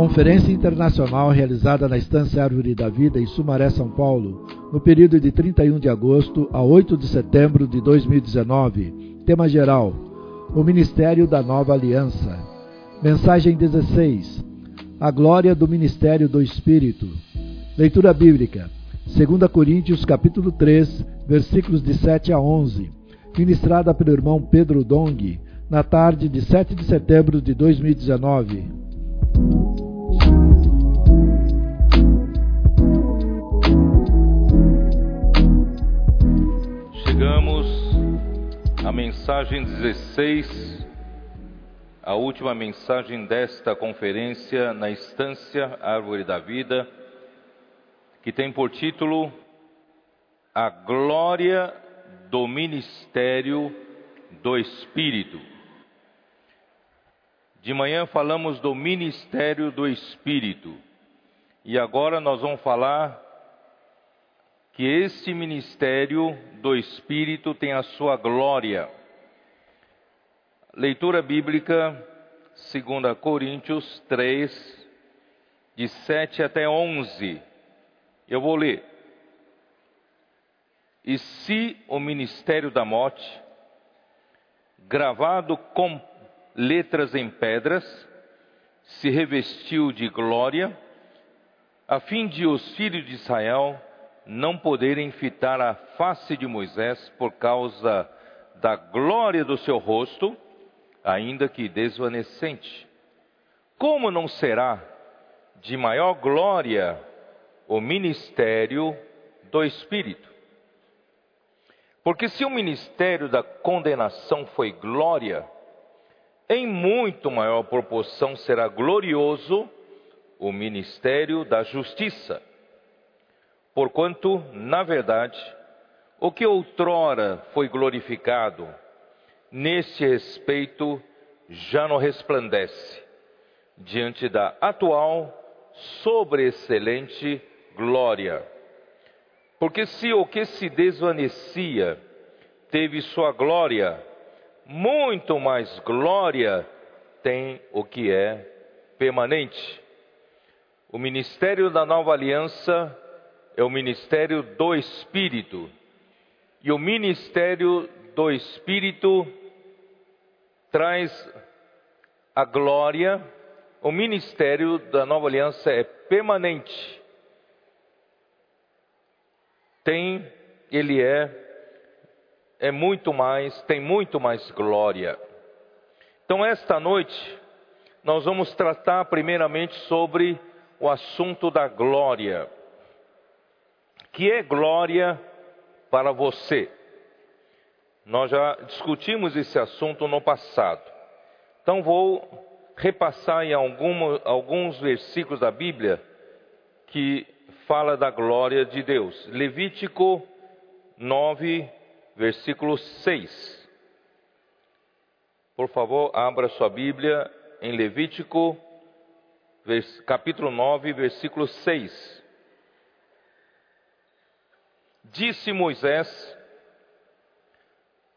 Conferência internacional realizada na Estância Árvore da Vida em Sumaré, São Paulo, no período de 31 de agosto a 8 de setembro de 2019. Tema geral: O Ministério da Nova Aliança. Mensagem 16: A glória do ministério do Espírito. Leitura bíblica: 2 Coríntios capítulo 3, versículos de 7 a 11. Ministrada pelo irmão Pedro Dong, na tarde de 7 de setembro de 2019. a mensagem 16, a última mensagem desta conferência na Estância Árvore da Vida, que tem por título A Glória do Ministério do Espírito. De manhã falamos do Ministério do Espírito e agora nós vamos falar que este ministério do Espírito tem a sua glória. Leitura bíblica, 2 Coríntios 3, de 7 até 11. Eu vou ler. E se o ministério da morte, gravado com letras em pedras, se revestiu de glória, a fim de os filhos de Israel não poderem fitar a face de Moisés por causa da glória do seu rosto, ainda que desvanecente. Como não será de maior glória o ministério do Espírito? Porque se o ministério da condenação foi glória, em muito maior proporção será glorioso o ministério da justiça Porquanto, na verdade, o que outrora foi glorificado, nesse respeito já não resplandece, diante da atual sobreexcelente glória. Porque se o que se desvanecia teve sua glória, muito mais glória tem o que é permanente. O ministério da nova aliança é o ministério do Espírito. E o ministério do Espírito traz a glória. O ministério da nova aliança é permanente. Tem, ele é, é muito mais, tem muito mais glória. Então, esta noite, nós vamos tratar primeiramente sobre o assunto da glória que é glória para você. Nós já discutimos esse assunto no passado. Então vou repassar em algum, alguns versículos da Bíblia que fala da glória de Deus. Levítico 9, versículo 6. Por favor, abra sua Bíblia em Levítico, capítulo 9, versículo 6. Disse Moisés: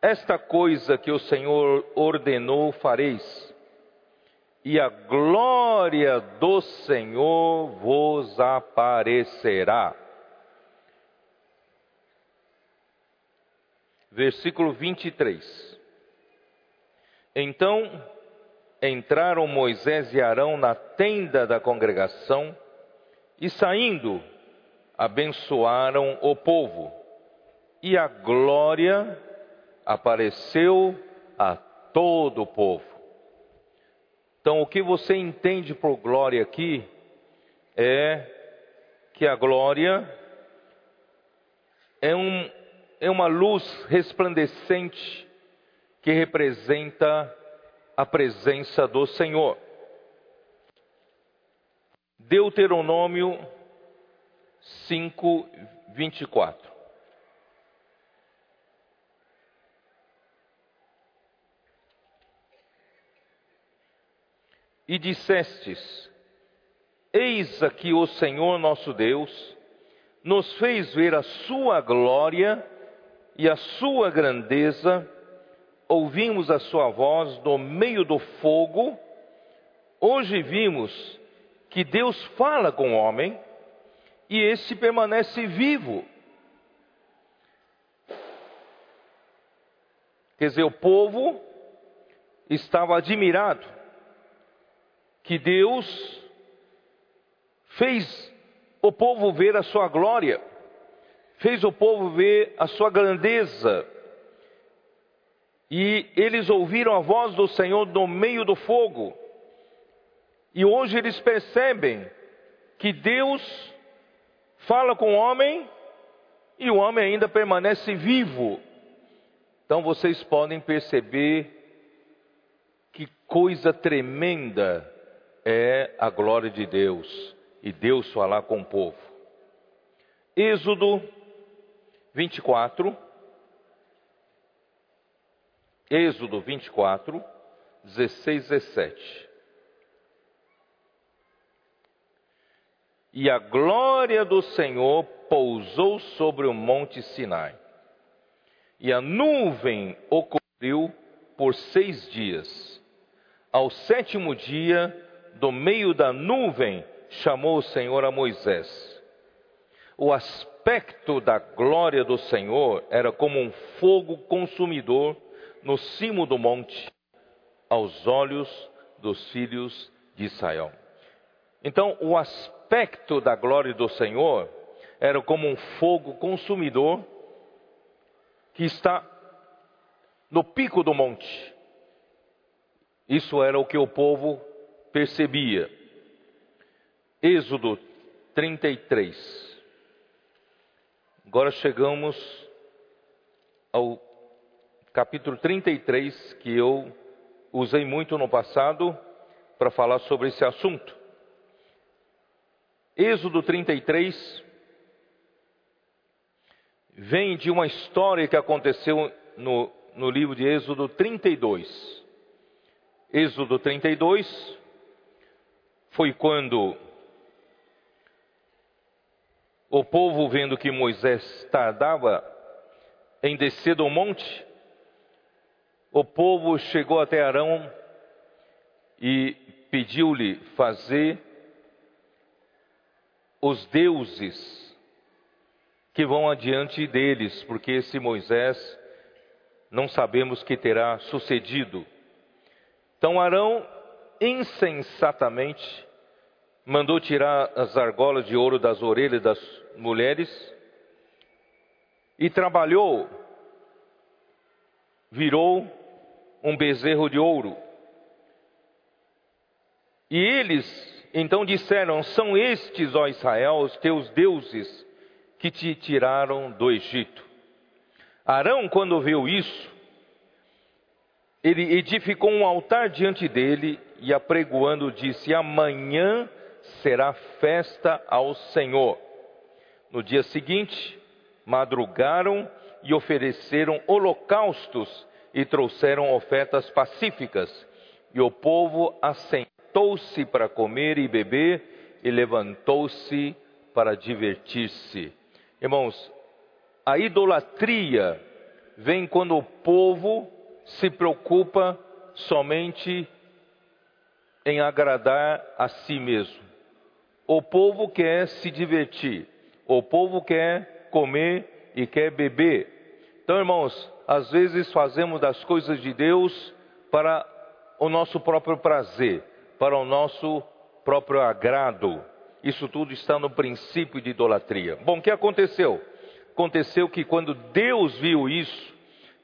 Esta coisa que o Senhor ordenou fareis, e a glória do Senhor vos aparecerá. Versículo 23. Então entraram Moisés e Arão na tenda da congregação, e saindo, abençoaram o povo, e a glória apareceu a todo o povo. Então, o que você entende por glória aqui é que a glória é, um, é uma luz resplandecente que representa a presença do Senhor. Deuteronômio 5, 24. E dissestes: Eis aqui o Senhor nosso Deus, nos fez ver a sua glória e a sua grandeza, ouvimos a sua voz no meio do fogo. Hoje vimos que Deus fala com o homem e esse permanece vivo. Quer dizer, o povo estava admirado que Deus fez o povo ver a sua glória, fez o povo ver a sua grandeza. E eles ouviram a voz do Senhor no meio do fogo. E hoje eles percebem que Deus fala com o homem e o homem ainda permanece vivo. Então vocês podem perceber que coisa tremenda é a glória de Deus e Deus falar com o povo. Êxodo 24. Êxodo 24, 16, 17. E a glória do Senhor pousou sobre o monte Sinai, e a nuvem o cobriu por seis dias. Ao sétimo dia, do meio da nuvem, chamou o Senhor a Moisés. O aspecto da glória do Senhor era como um fogo consumidor no cimo do monte, aos olhos dos filhos de Israel. Então, o aspecto da glória do Senhor era como um fogo consumidor que está no pico do monte. Isso era o que o povo percebia. Êxodo 33. Agora chegamos ao capítulo 33, que eu usei muito no passado para falar sobre esse assunto. Êxodo 33 vem de uma história que aconteceu no, no livro de Êxodo 32. Êxodo 32 foi quando o povo, vendo que Moisés tardava em descer do monte, o povo chegou até Arão e pediu-lhe fazer os deuses que vão adiante deles, porque esse Moisés não sabemos que terá sucedido. Então Arão insensatamente mandou tirar as argolas de ouro das orelhas das mulheres e trabalhou, virou um bezerro de ouro. E eles então disseram: São estes, ó Israel, os teus deuses que te tiraram do Egito. Arão, quando viu isso, ele edificou um altar diante dele e apregoando disse: Amanhã será festa ao Senhor. No dia seguinte, madrugaram e ofereceram holocaustos e trouxeram ofertas pacíficas. E o povo assentou-se para comer e beber e levantou-se para divertir-se. Irmãos, a idolatria vem quando o povo se preocupa somente em agradar a si mesmo. O povo quer se divertir. O povo quer comer e quer beber. Então, irmãos, às vezes fazemos das coisas de Deus para o nosso próprio prazer, para o nosso próprio agrado. Isso tudo está no princípio de idolatria. Bom, o que aconteceu? Aconteceu que quando Deus viu isso,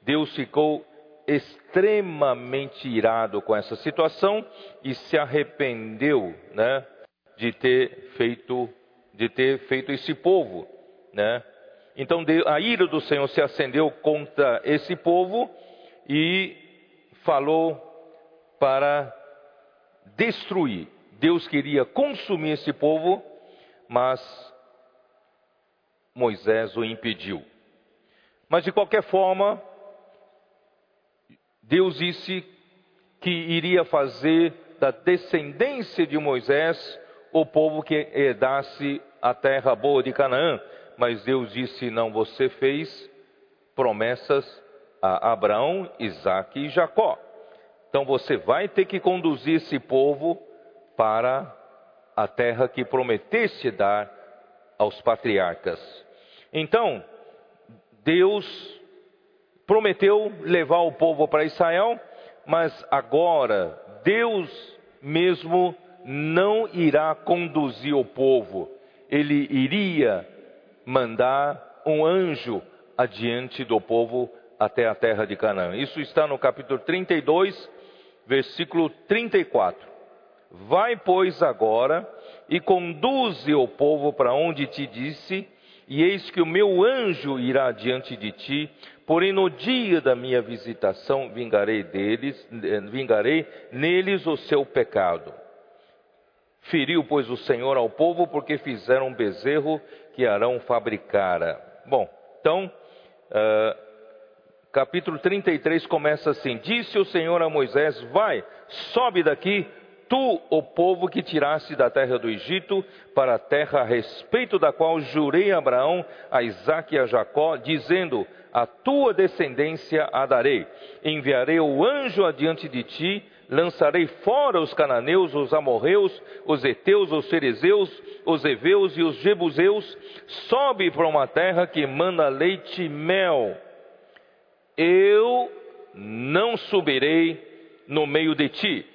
Deus ficou extremamente irado com essa situação e se arrependeu, né, de ter feito de ter feito esse povo, né? Então a ira do Senhor se acendeu contra esse povo e falou para destruir. Deus queria consumir esse povo, mas Moisés o impediu. Mas de qualquer forma, Deus disse que iria fazer da descendência de Moisés o povo que herdasse a terra boa de Canaã. mas Deus disse: Não, você fez promessas a Abraão, Isaac e Jacó. Então você vai ter que conduzir esse povo para a terra que prometeste dar aos patriarcas. Então, Deus prometeu levar o povo para Israel, mas agora Deus mesmo não irá conduzir o povo, ele iria mandar um anjo adiante do povo até a terra de Canaã. Isso está no capítulo 32, versículo 34. Vai, pois, agora e conduze o povo para onde te disse, e eis que o meu anjo irá diante de ti, porém no dia da minha visitação vingarei deles, vingarei neles o seu pecado. Feriu, pois, o Senhor ao povo, porque fizeram um bezerro que Arão fabricara. Bom, então, uh, capítulo 33 começa assim: Disse o Senhor a Moisés: Vai, sobe daqui, tu, o povo que tiraste da terra do Egito, para a terra a respeito da qual jurei a Abraão, a Isaque e a Jacó, dizendo: A tua descendência a darei. Enviarei o anjo adiante de ti, lançarei fora os cananeus, os amorreus, os heteus, os fariseus, os heveus e os jebuseus. Sobe para uma terra que emana leite e mel. Eu não subirei no meio de ti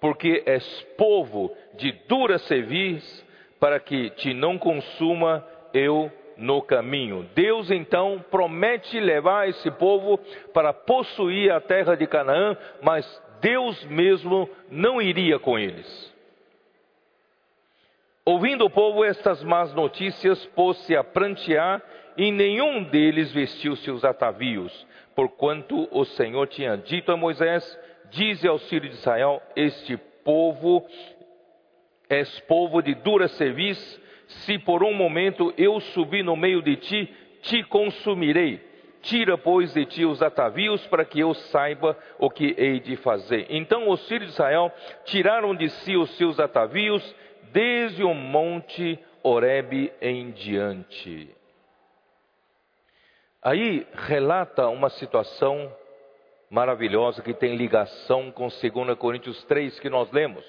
porque és povo de dura cerviz, para que te não consuma eu no caminho. Deus então promete levar esse povo para possuir a terra de Canaã, mas Deus mesmo não iria com eles. Ouvindo o povo estas más notícias, pôs-se a prantear, e nenhum deles vestiu seus atavios, porquanto o Senhor tinha dito a Moisés: Dize aos filhos de Israel: Este povo és povo de dura serviço. Se por um momento eu subir no meio de ti, te consumirei. Tira, pois, de ti os atavios, para que eu saiba o que hei de fazer. Então os filhos de Israel tiraram de si os seus atavios, desde o monte Horebe em diante. Aí relata uma situação maravilhosa que tem ligação com 2 Coríntios 3 que nós lemos.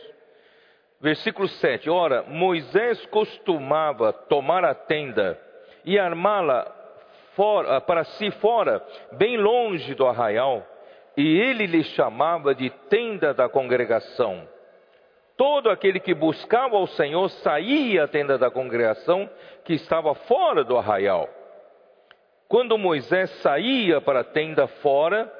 Versículo 7: Ora, Moisés costumava tomar a tenda e armá-la para si fora, bem longe do arraial, e ele lhe chamava de tenda da congregação. Todo aquele que buscava ao Senhor saía à tenda da congregação que estava fora do arraial. Quando Moisés saía para a tenda fora,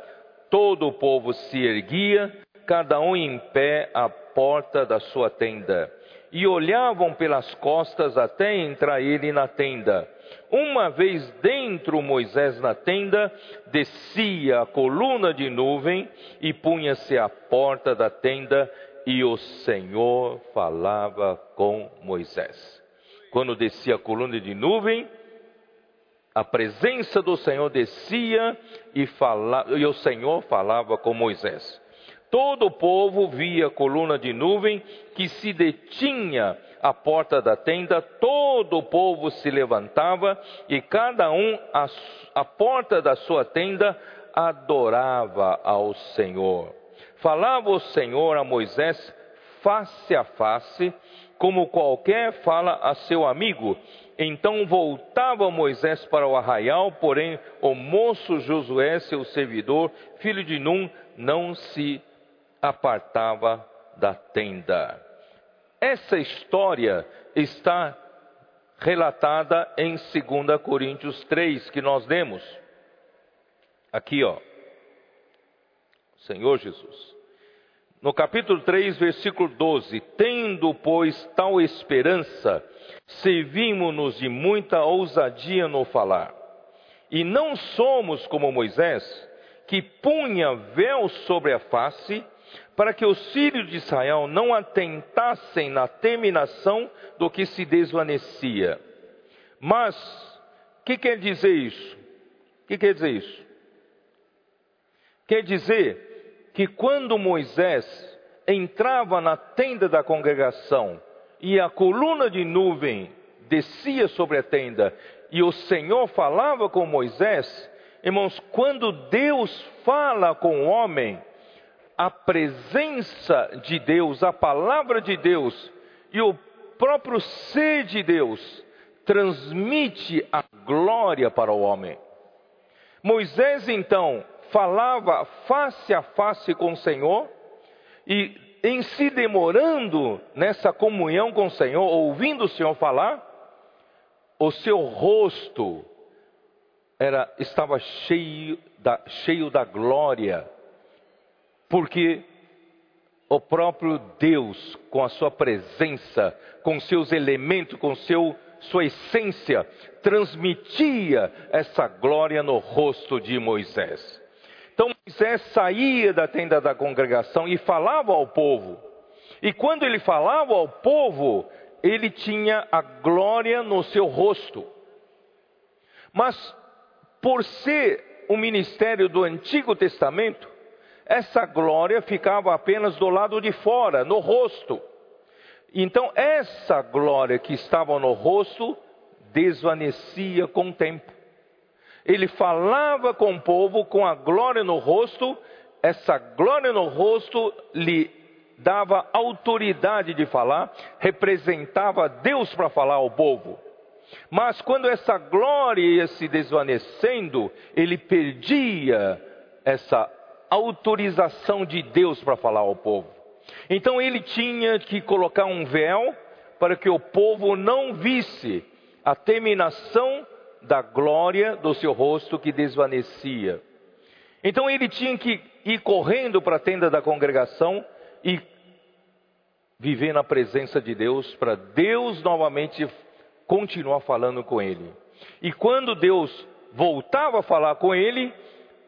todo o povo se erguia, cada um em pé à porta da sua tenda, e olhavam pelas costas até entrar ele na tenda. Uma vez dentro Moisés na tenda, descia a coluna de nuvem e punha-se à porta da tenda, e o Senhor falava com Moisés. Quando descia a coluna de nuvem, a presença do Senhor descia e, fala, e o Senhor falava com Moisés. Todo o povo via a coluna de nuvem que se detinha à porta da tenda, todo o povo se levantava e cada um à, porta da sua tenda adorava ao Senhor. Falava o Senhor a Moisés face a face, como qualquer fala a seu amigo, então voltava Moisés para o arraial, porém o moço Josué, seu servidor, filho de Num, não se apartava da tenda. Essa história está relatada em 2 Coríntios 3, que nós lemos. Aqui, ó. Senhor Jesus. No capítulo 3, versículo 12: Tendo, pois, tal esperança, servimos-nos de muita ousadia no falar. E não somos como Moisés, que punha véu sobre a face, para que os filhos de Israel não atentassem na terminação do que se desvanecia. Mas, o que quer dizer isso? O que quer dizer isso? Quer dizer que quando Moisés entrava na tenda da congregação e a coluna de nuvem descia sobre a tenda e o Senhor falava com Moisés, irmãos, quando Deus fala com o homem, a presença de Deus, a palavra de Deus e o próprio ser de Deus transmite a glória para o homem. Moisés então falava face a face com o Senhor e em se demorando nessa comunhão com o Senhor, ouvindo o Senhor falar, o seu rosto era estava cheio da, cheio da glória, porque o próprio Deus, com a sua presença, com seus elementos, com seu sua essência, transmitia essa glória no rosto de Moisés. Então Moisés saía da tenda da congregação e falava ao povo. E quando ele falava ao povo, ele tinha a glória no seu rosto. Mas por ser o ministério do Antigo Testamento, essa glória ficava apenas do lado de fora, no rosto. Então, essa glória que estava no rosto desvanecia com o tempo. Ele falava com o povo com a glória no rosto, essa glória no rosto lhe dava autoridade de falar, representava Deus para falar ao povo. Mas quando essa glória ia se desvanecendo, ele perdia essa autorização de Deus para falar ao povo. Então ele tinha que colocar um véu para que o povo não visse a terminação da glória do seu rosto que desvanecia. Então ele tinha que ir correndo para a tenda da congregação e viver na presença de Deus, para Deus novamente continuar falando com ele. E quando Deus voltava a falar com ele,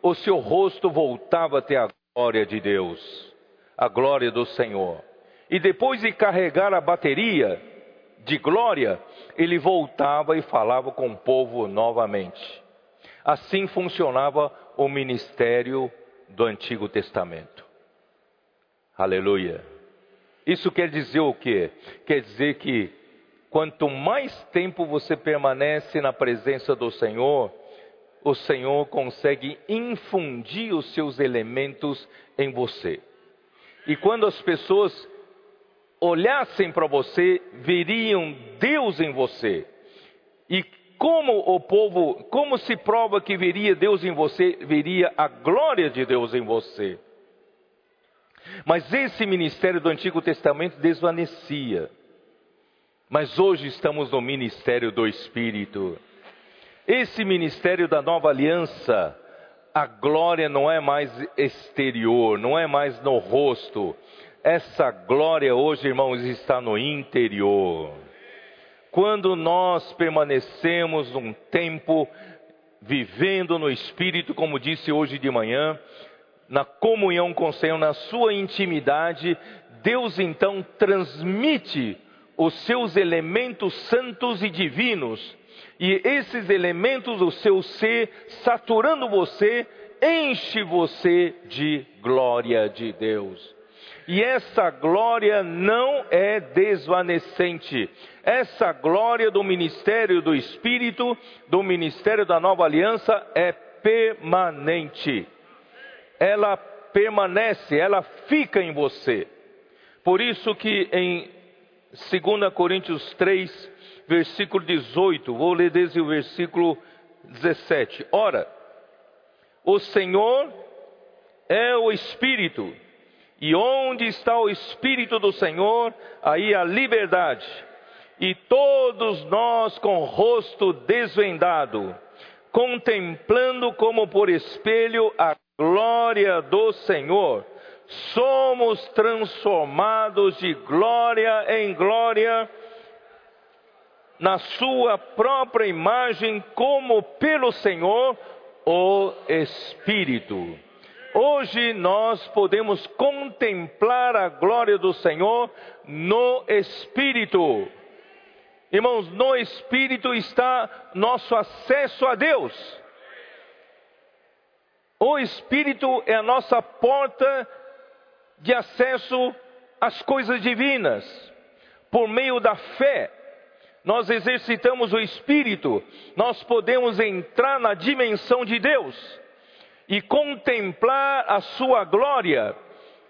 o seu rosto voltava a ter a glória de Deus, a glória do Senhor. E depois de carregar a bateria de glória, ele voltava e falava com o povo novamente. Assim funcionava o ministério do Antigo Testamento. Aleluia. Isso quer dizer o quê? Quer dizer que quanto mais tempo você permanece na presença do Senhor, o Senhor consegue infundir os seus elementos em você. E quando as pessoas olhassem para você, veriam Deus em você. E como o povo, como se prova que veria Deus em você, veria a glória de Deus em você. Mas esse ministério do Antigo Testamento desvanecia. Mas hoje estamos no ministério do Espírito. Esse ministério da nova aliança, a glória não é mais exterior, não é mais no rosto. Essa glória hoje, irmãos, está no interior. Quando nós permanecemos num tempo vivendo no Espírito, como disse hoje de manhã, na comunhão com o Senhor, na sua intimidade, Deus então transmite os seus elementos santos e divinos e esses elementos do seu ser, saturando você, enche você de glória de Deus. E essa glória não é desvanecente. Essa glória do ministério do Espírito, do ministério da nova aliança, é permanente. Ela permanece, ela fica em você. Por isso que em 2 Coríntios 3, versículo 18. Vou ler desde o versículo 17. Ora, o Senhor é o Espírito, e onde está o Espírito do Senhor, aí a liberdade. E todos nós com o rosto desvendado, contemplando como por espelho a glória do Senhor, somos transformados de glória em glória na sua própria imagem, como pelo Senhor, o Espírito. Hoje nós podemos contemplar a glória do Senhor no Espírito. Irmãos, no Espírito está nosso acesso a Deus. O Espírito é a nossa porta de acesso às coisas divinas, por meio da fé nós exercitamos o espírito, nós podemos entrar na dimensão de Deus e contemplar a sua glória.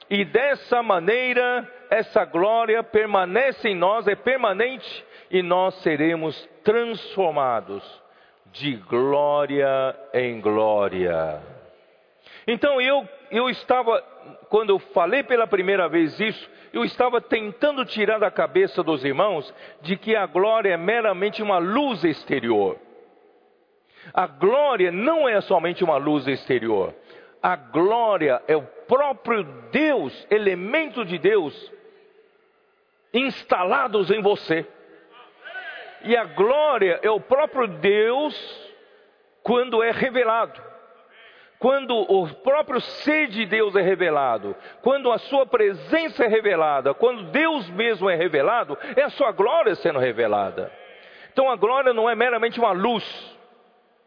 E dessa maneira, essa glória permanece em nós, é permanente, e nós seremos transformados de glória em glória. Então eu, eu estava, quando eu falei pela primeira vez isso, eu estava tentando tirar da cabeça dos irmãos de que a glória é meramente uma luz exterior. A glória não é somente uma luz exterior. A glória é o próprio Deus, elemento de Deus, instalados em você. E a glória é o próprio Deus quando é revelado. Quando o próprio ser de Deus é revelado, quando a sua presença é revelada, quando Deus mesmo é revelado, é a sua glória sendo revelada. Então a glória não é meramente uma luz,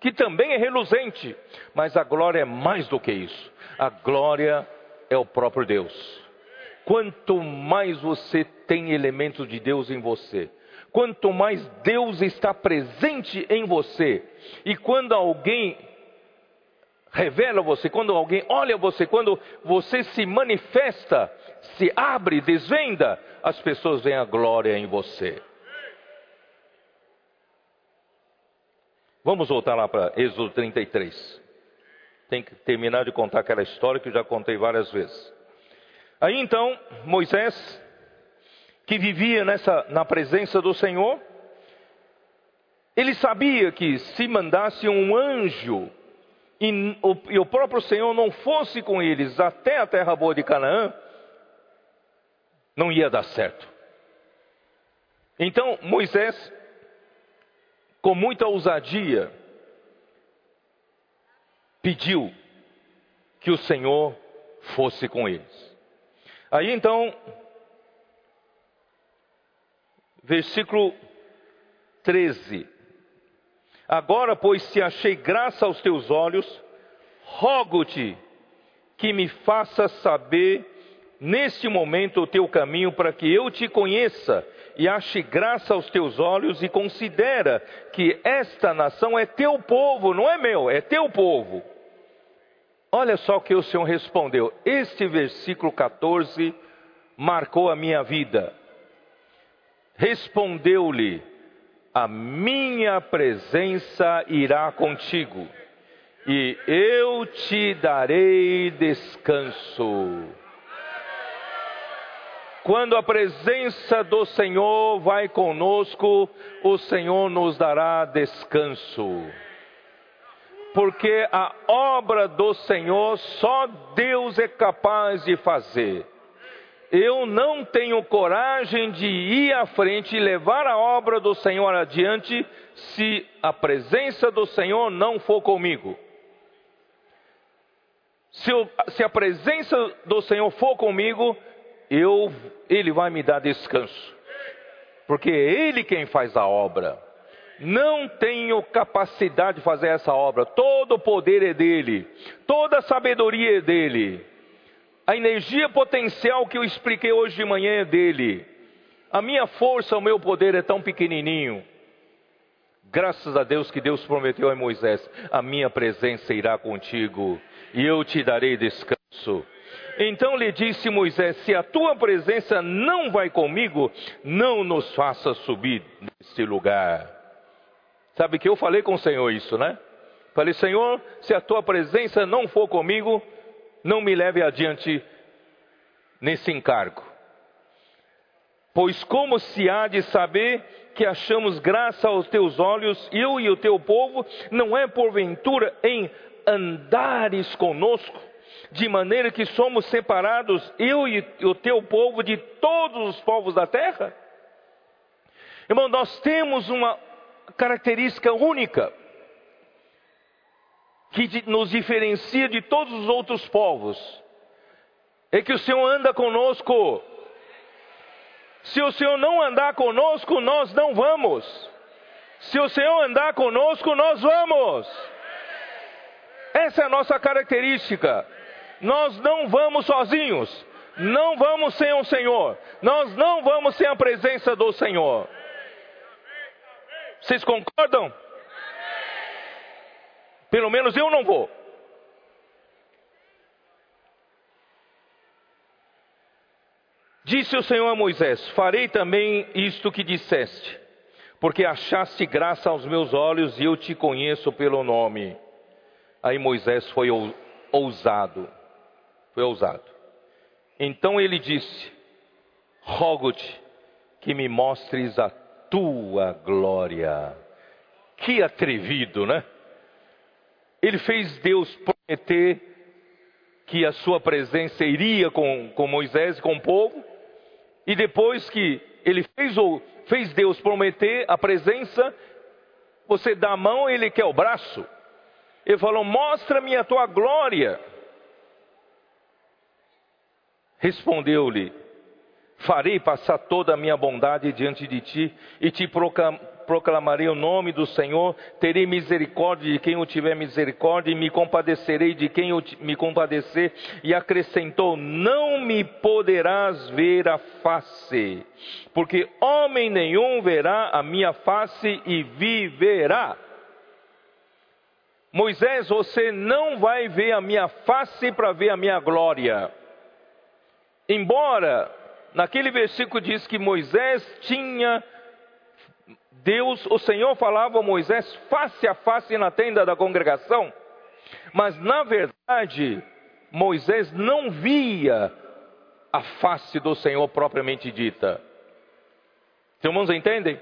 que também é reluzente, mas a glória é mais do que isso. A glória é o próprio Deus. Quanto mais você tem elementos de Deus em você, quanto mais Deus está presente em você, e quando alguém revela você, quando alguém olha você, quando você se manifesta, se abre, desvenda, as pessoas veem a glória em você. Vamos voltar lá para Êxodo 33. Tem que terminar de contar aquela história que eu já contei várias vezes. Aí então, Moisés, que vivia nessa, na presença do Senhor, ele sabia que se mandasse um anjo e o, e o próprio Senhor não fosse com eles até a terra boa de Canaã, não ia dar certo. Então Moisés, com muita ousadia, pediu que o Senhor fosse com eles. Aí então, versículo 13. Agora, pois, se achei graça aos teus olhos, rogo-te que me faças saber neste momento o teu caminho para que eu te conheça e ache graça aos teus olhos e considera que esta nação é teu povo, não é meu, é teu povo. Olha só o que o Senhor respondeu. Este versículo 14 marcou a minha vida. Respondeu-lhe: a minha presença irá contigo, e eu te darei descanso. Quando a presença do Senhor vai conosco, o Senhor nos dará descanso. Porque a obra do Senhor só Deus é capaz de fazer eu não tenho coragem de ir à frente e levar a obra do Senhor adiante se a presença do Senhor não for comigo. Se, eu, se a presença do Senhor for comigo, eu, Ele vai me dar descanso, porque é Ele quem faz a obra. Não tenho capacidade de fazer essa obra, todo o poder é dele, toda a sabedoria é dele. A energia potencial que eu expliquei hoje de manhã é dele. A minha força, o meu poder é tão pequenininho. Graças a Deus que Deus prometeu a Moisés: a minha presença irá contigo e eu te darei descanso. Então lhe disse Moisés: Se a tua presença não vai comigo, não nos faça subir neste lugar. Sabe que eu falei com o Senhor isso, né? Falei, Senhor, se a tua presença não for comigo, não me leve adiante nesse encargo. Pois como se há de saber que achamos graça aos teus olhos, eu e o teu povo, não é porventura em andares conosco, de maneira que somos separados, eu e o teu povo, de todos os povos da terra? Irmão, nós temos uma característica única que nos diferencia de todos os outros povos é que o Senhor anda conosco. Se o Senhor não andar conosco, nós não vamos. Se o Senhor andar conosco, nós vamos. Essa é a nossa característica. Nós não vamos sozinhos. Não vamos sem o Senhor. Nós não vamos sem a presença do Senhor. Vocês concordam? Pelo menos eu não vou. Disse o Senhor a Moisés: Farei também isto que disseste, porque achaste graça aos meus olhos e eu te conheço pelo nome. Aí Moisés foi ousado, foi ousado. Então ele disse: Rogo-te que me mostres a tua glória. Que atrevido, né? Ele fez Deus prometer que a sua presença iria com, com Moisés e com o povo, e depois que ele fez, fez Deus prometer a presença, você dá a mão, ele quer o braço. Ele falou: Mostra-me a tua glória. Respondeu-lhe: Farei passar toda a minha bondade diante de ti e te proclamarei o nome do Senhor. Terei misericórdia de quem eu tiver misericórdia e me compadecerei de quem eu me compadecer. E acrescentou: Não me poderás ver a face, porque homem nenhum verá a minha face e viverá. Moisés, você não vai ver a minha face para ver a minha glória. Embora naquele versículo diz que Moisés tinha Deus, o Senhor falava a Moisés face a face na tenda da congregação, mas na verdade Moisés não via a face do Senhor propriamente dita. Os irmãos entendem?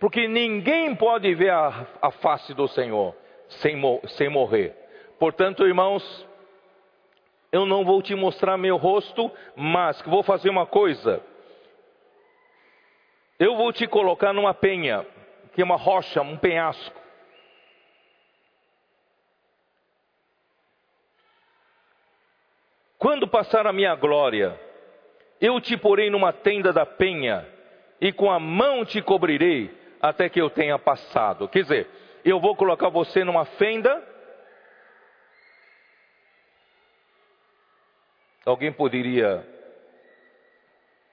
Porque ninguém pode ver a, a face do Senhor sem, sem morrer. Portanto, irmãos, eu não vou te mostrar meu rosto, mas vou fazer uma coisa. Eu vou te colocar numa penha, que é uma rocha, um penhasco. Quando passar a minha glória, eu te porei numa tenda da penha, e com a mão te cobrirei, até que eu tenha passado. Quer dizer, eu vou colocar você numa fenda Alguém poderia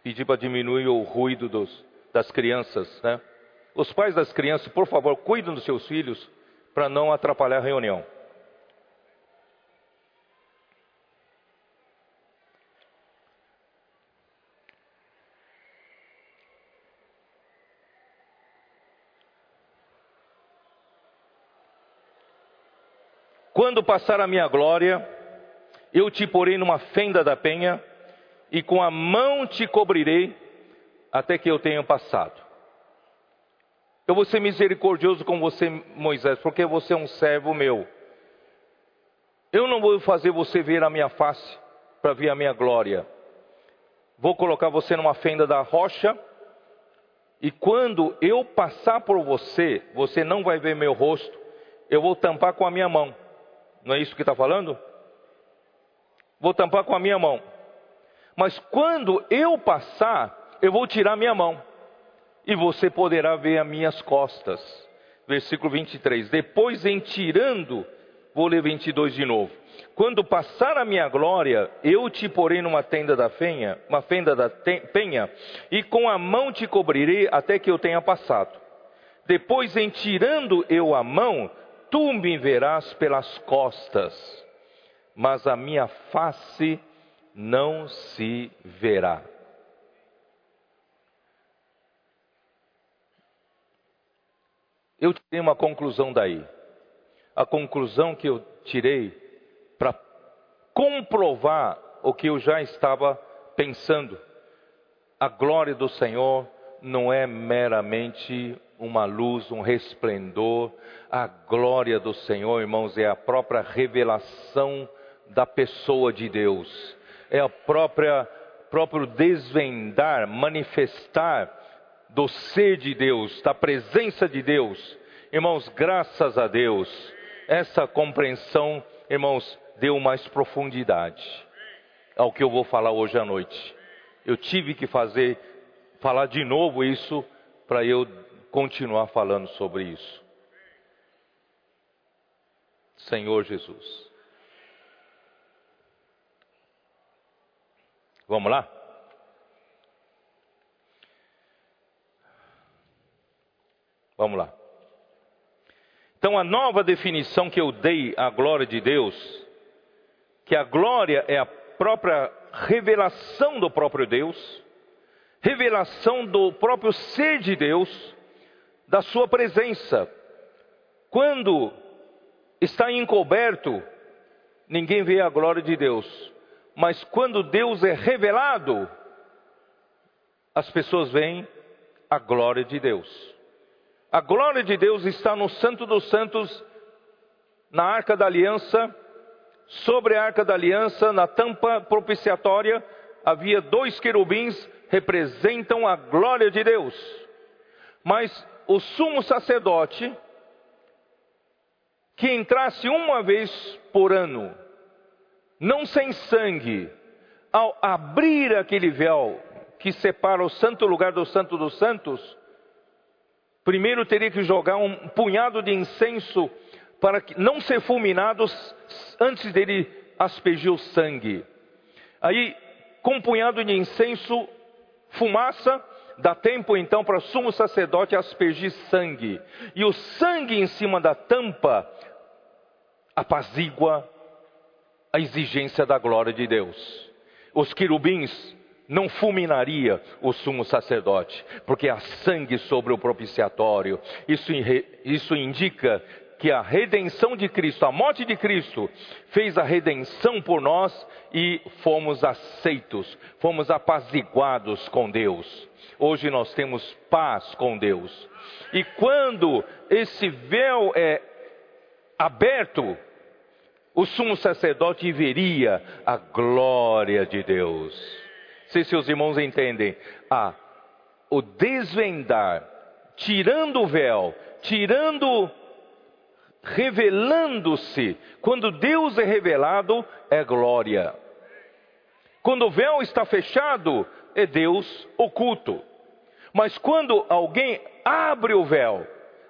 pedir para diminuir o ruído dos, das crianças, né? Os pais das crianças, por favor, cuidem dos seus filhos para não atrapalhar a reunião. Quando passar a minha glória, eu te porei numa fenda da penha, e com a mão te cobrirei, até que eu tenha passado. Eu vou ser misericordioso com você, Moisés, porque você é um servo meu. Eu não vou fazer você ver a minha face para ver a minha glória. Vou colocar você numa fenda da rocha, e quando eu passar por você, você não vai ver meu rosto, eu vou tampar com a minha mão. Não é isso que está falando? vou tampar com a minha mão. Mas quando eu passar, eu vou tirar minha mão, e você poderá ver as minhas costas. Versículo 23. Depois, em tirando, vou ler 22 de novo. Quando passar a minha glória, eu te porei numa tenda da penha, uma fenda da penha, e com a mão te cobrirei até que eu tenha passado. Depois, em tirando eu a mão, tu me verás pelas costas mas a minha face não se verá. Eu tirei uma conclusão daí. A conclusão que eu tirei para comprovar o que eu já estava pensando. A glória do Senhor não é meramente uma luz, um resplendor. A glória do Senhor, irmãos, é a própria revelação da pessoa de Deus, é a própria próprio desvendar, manifestar do ser de Deus, da presença de Deus. Irmãos, graças a Deus, essa compreensão, irmãos, deu mais profundidade ao que eu vou falar hoje à noite. Eu tive que fazer, falar de novo isso para eu continuar falando sobre isso. Senhor Jesus. Vamos lá? Vamos lá. Então, a nova definição que eu dei à glória de Deus, que a glória é a própria revelação do próprio Deus, revelação do próprio ser de Deus, da sua presença. Quando está encoberto, ninguém vê a glória de Deus. Mas quando Deus é revelado, as pessoas veem a glória de Deus. A glória de Deus está no Santo dos Santos, na Arca da Aliança, sobre a Arca da Aliança, na tampa propiciatória, havia dois querubins, representam a glória de Deus. Mas o sumo sacerdote, que entrasse uma vez por ano, não sem sangue, ao abrir aquele véu que separa o santo lugar do santo dos santos, primeiro teria que jogar um punhado de incenso para não ser fulminados antes dele aspergir o sangue. Aí, com um punhado de incenso, fumaça, dá tempo então para o sumo sacerdote aspergir sangue. E o sangue em cima da tampa apazigua a exigência da glória de Deus. Os querubins não fulminaria o sumo sacerdote, porque há sangue sobre o propiciatório. Isso, isso indica que a redenção de Cristo, a morte de Cristo, fez a redenção por nós e fomos aceitos, fomos apaziguados com Deus. Hoje nós temos paz com Deus. E quando esse véu é aberto, o sumo sacerdote veria a glória de Deus. Se seus irmãos entendem, ah, o desvendar, tirando o véu, tirando, revelando-se, quando Deus é revelado, é glória. Quando o véu está fechado, é Deus oculto. Mas quando alguém abre o véu,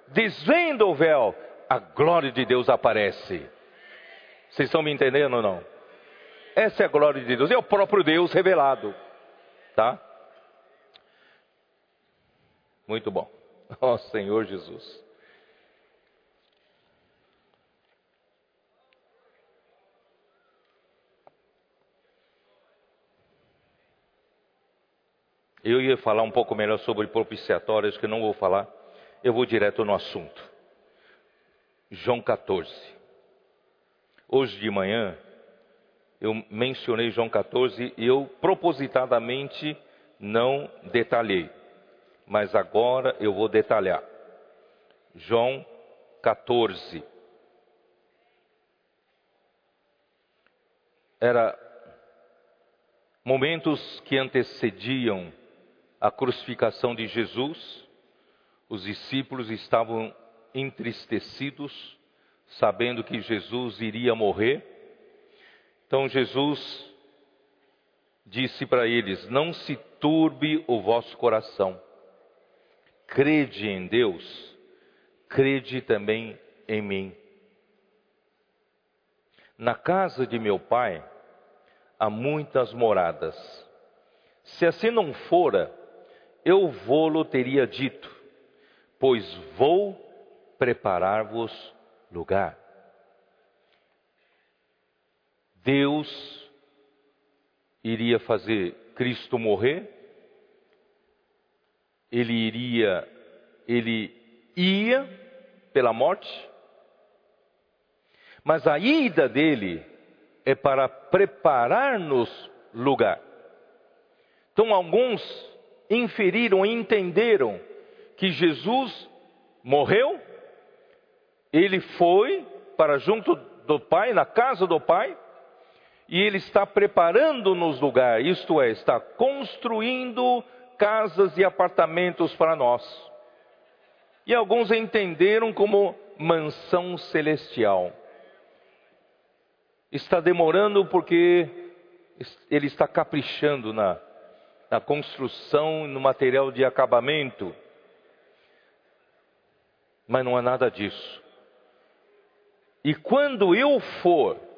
desvenda o véu, a glória de Deus aparece. Vocês estão me entendendo ou não? Essa é a glória de Deus, é o próprio Deus revelado. Tá? Muito bom. Ó oh, Senhor Jesus. Eu ia falar um pouco melhor sobre propiciatórios, que não vou falar. Eu vou direto no assunto. João 14. Hoje de manhã, eu mencionei João 14 e eu propositadamente não detalhei. Mas agora eu vou detalhar. João 14. Era momentos que antecediam a crucificação de Jesus. Os discípulos estavam entristecidos sabendo que Jesus iria morrer. Então Jesus disse para eles: Não se turbe o vosso coração. Crede em Deus, crede também em mim. Na casa de meu pai há muitas moradas. Se assim não fora, eu vou-lo teria dito, pois vou preparar-vos lugar. Deus iria fazer Cristo morrer, ele iria, ele ia pela morte, mas a ida dele é para preparar-nos lugar. Então alguns inferiram, entenderam que Jesus morreu, ele foi para junto do Pai, na casa do Pai, e ele está preparando-nos lugar, isto é, está construindo casas e apartamentos para nós. E alguns entenderam como mansão celestial. Está demorando porque ele está caprichando na, na construção, no material de acabamento. Mas não é nada disso. E quando eu for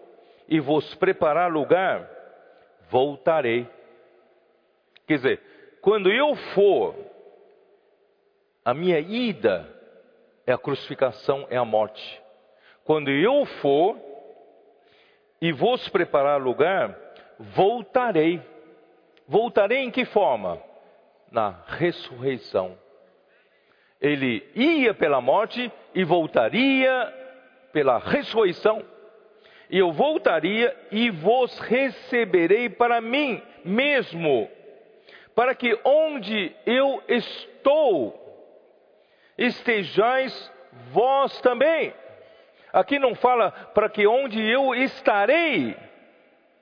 e vos preparar lugar, voltarei. Quer dizer, quando eu for, a minha ida é a crucificação, é a morte. Quando eu for e vos preparar lugar, voltarei. Voltarei em que forma? Na ressurreição. Ele ia pela morte e voltaria pela ressurreição. E eu voltaria e vos receberei para mim mesmo, para que onde eu estou, estejais vós também. Aqui não fala para que onde eu estarei,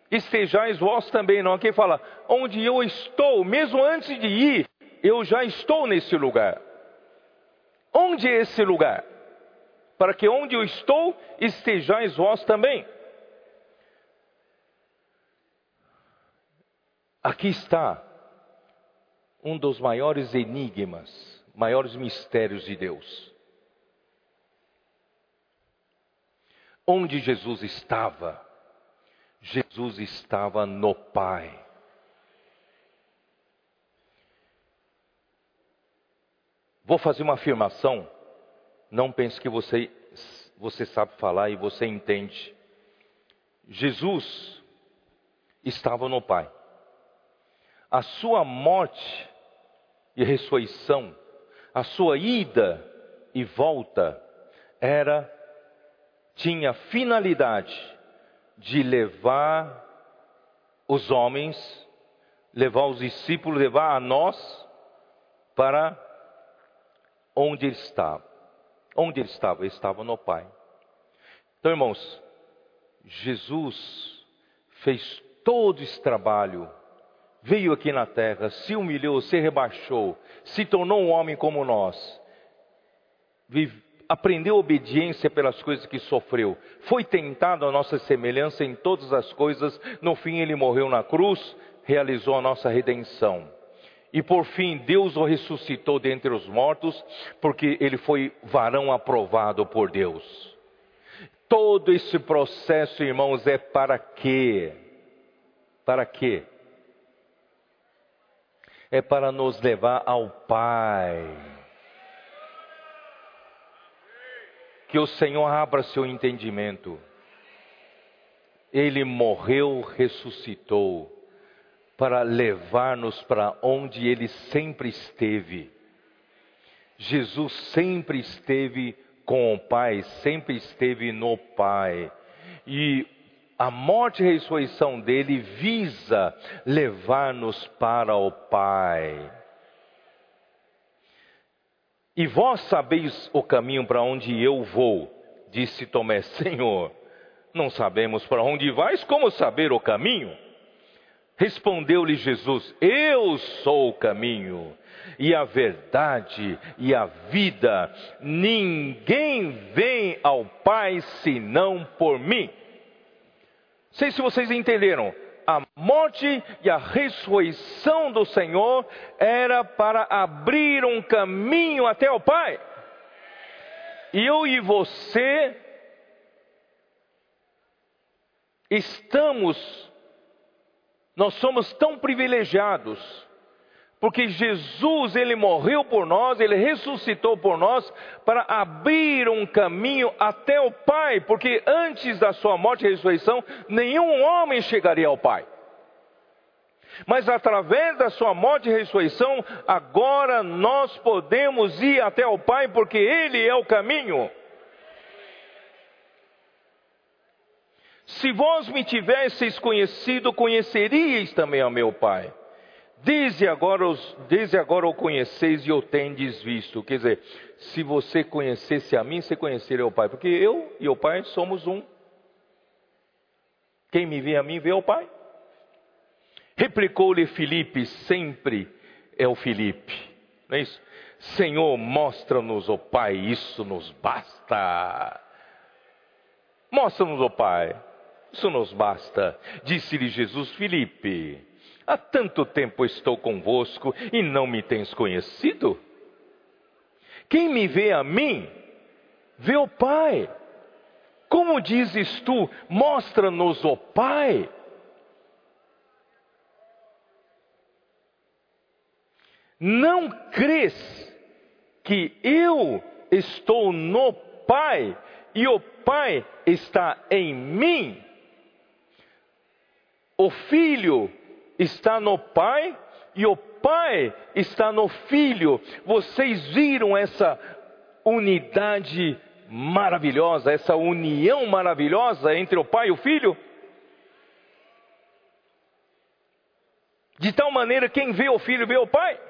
estejais vós também, não. Aqui fala onde eu estou, mesmo antes de ir, eu já estou nesse lugar. Onde é esse lugar? Para que onde eu estou, estejais vós também. Aqui está um dos maiores enigmas, maiores mistérios de Deus. Onde Jesus estava? Jesus estava no Pai. Vou fazer uma afirmação. Não pense que você, você sabe falar e você entende. Jesus estava no Pai. A sua morte e ressurreição, a sua ida e volta, era tinha finalidade de levar os homens, levar os discípulos, levar a nós para onde ele estava. Onde ele estava? Ele estava no Pai. Então, irmãos, Jesus fez todo esse trabalho, veio aqui na terra, se humilhou, se rebaixou, se tornou um homem como nós, aprendeu obediência pelas coisas que sofreu. Foi tentado a nossa semelhança em todas as coisas. No fim, ele morreu na cruz, realizou a nossa redenção. E por fim, Deus o ressuscitou dentre os mortos, porque ele foi varão aprovado por Deus. Todo esse processo, irmãos, é para quê? Para quê? É para nos levar ao Pai Que o Senhor abra seu entendimento. Ele morreu, ressuscitou, para levar-nos para onde ele sempre esteve. Jesus sempre esteve com o Pai, sempre esteve no Pai. E a morte e a ressurreição dele visa levar-nos para o Pai. E vós sabeis o caminho para onde eu vou, disse Tomé, Senhor, não sabemos para onde vais, como saber o caminho? Respondeu-lhe Jesus: Eu sou o caminho, e a verdade e a vida. Ninguém vem ao Pai senão por mim. Sei se vocês entenderam a morte e a ressurreição do Senhor era para abrir um caminho até o Pai. Eu e você estamos, nós somos tão privilegiados porque Jesus, ele morreu por nós, ele ressuscitou por nós para abrir um caminho até o Pai, porque antes da sua morte e ressurreição, nenhum homem chegaria ao Pai. Mas através da sua morte e ressurreição, agora nós podemos ir até o Pai, porque Ele é o caminho. Se vós me tivesseis conhecido, conheceríeis também ao meu Pai. Desde agora, os, desde agora o conheceis e o tendes visto. Quer dizer, se você conhecesse a mim, você conheceria o Pai. Porque eu e o Pai somos um. Quem me vê a mim, vê o Pai. Replicou-lhe Filipe, sempre é o Filipe. Não é isso? Senhor, mostra-nos o Pai, isso nos basta. Mostra-nos o Pai, isso nos basta. Disse-lhe Jesus, Filipe, Há tanto tempo estou convosco e não me tens conhecido? Quem me vê a mim, vê o Pai. Como dizes tu, mostra-nos o Pai? Não crês que eu estou no Pai e o Pai está em mim. O Filho está no Pai e o Pai está no Filho. Vocês viram essa unidade maravilhosa, essa união maravilhosa entre o Pai e o Filho? De tal maneira, quem vê o Filho vê o Pai.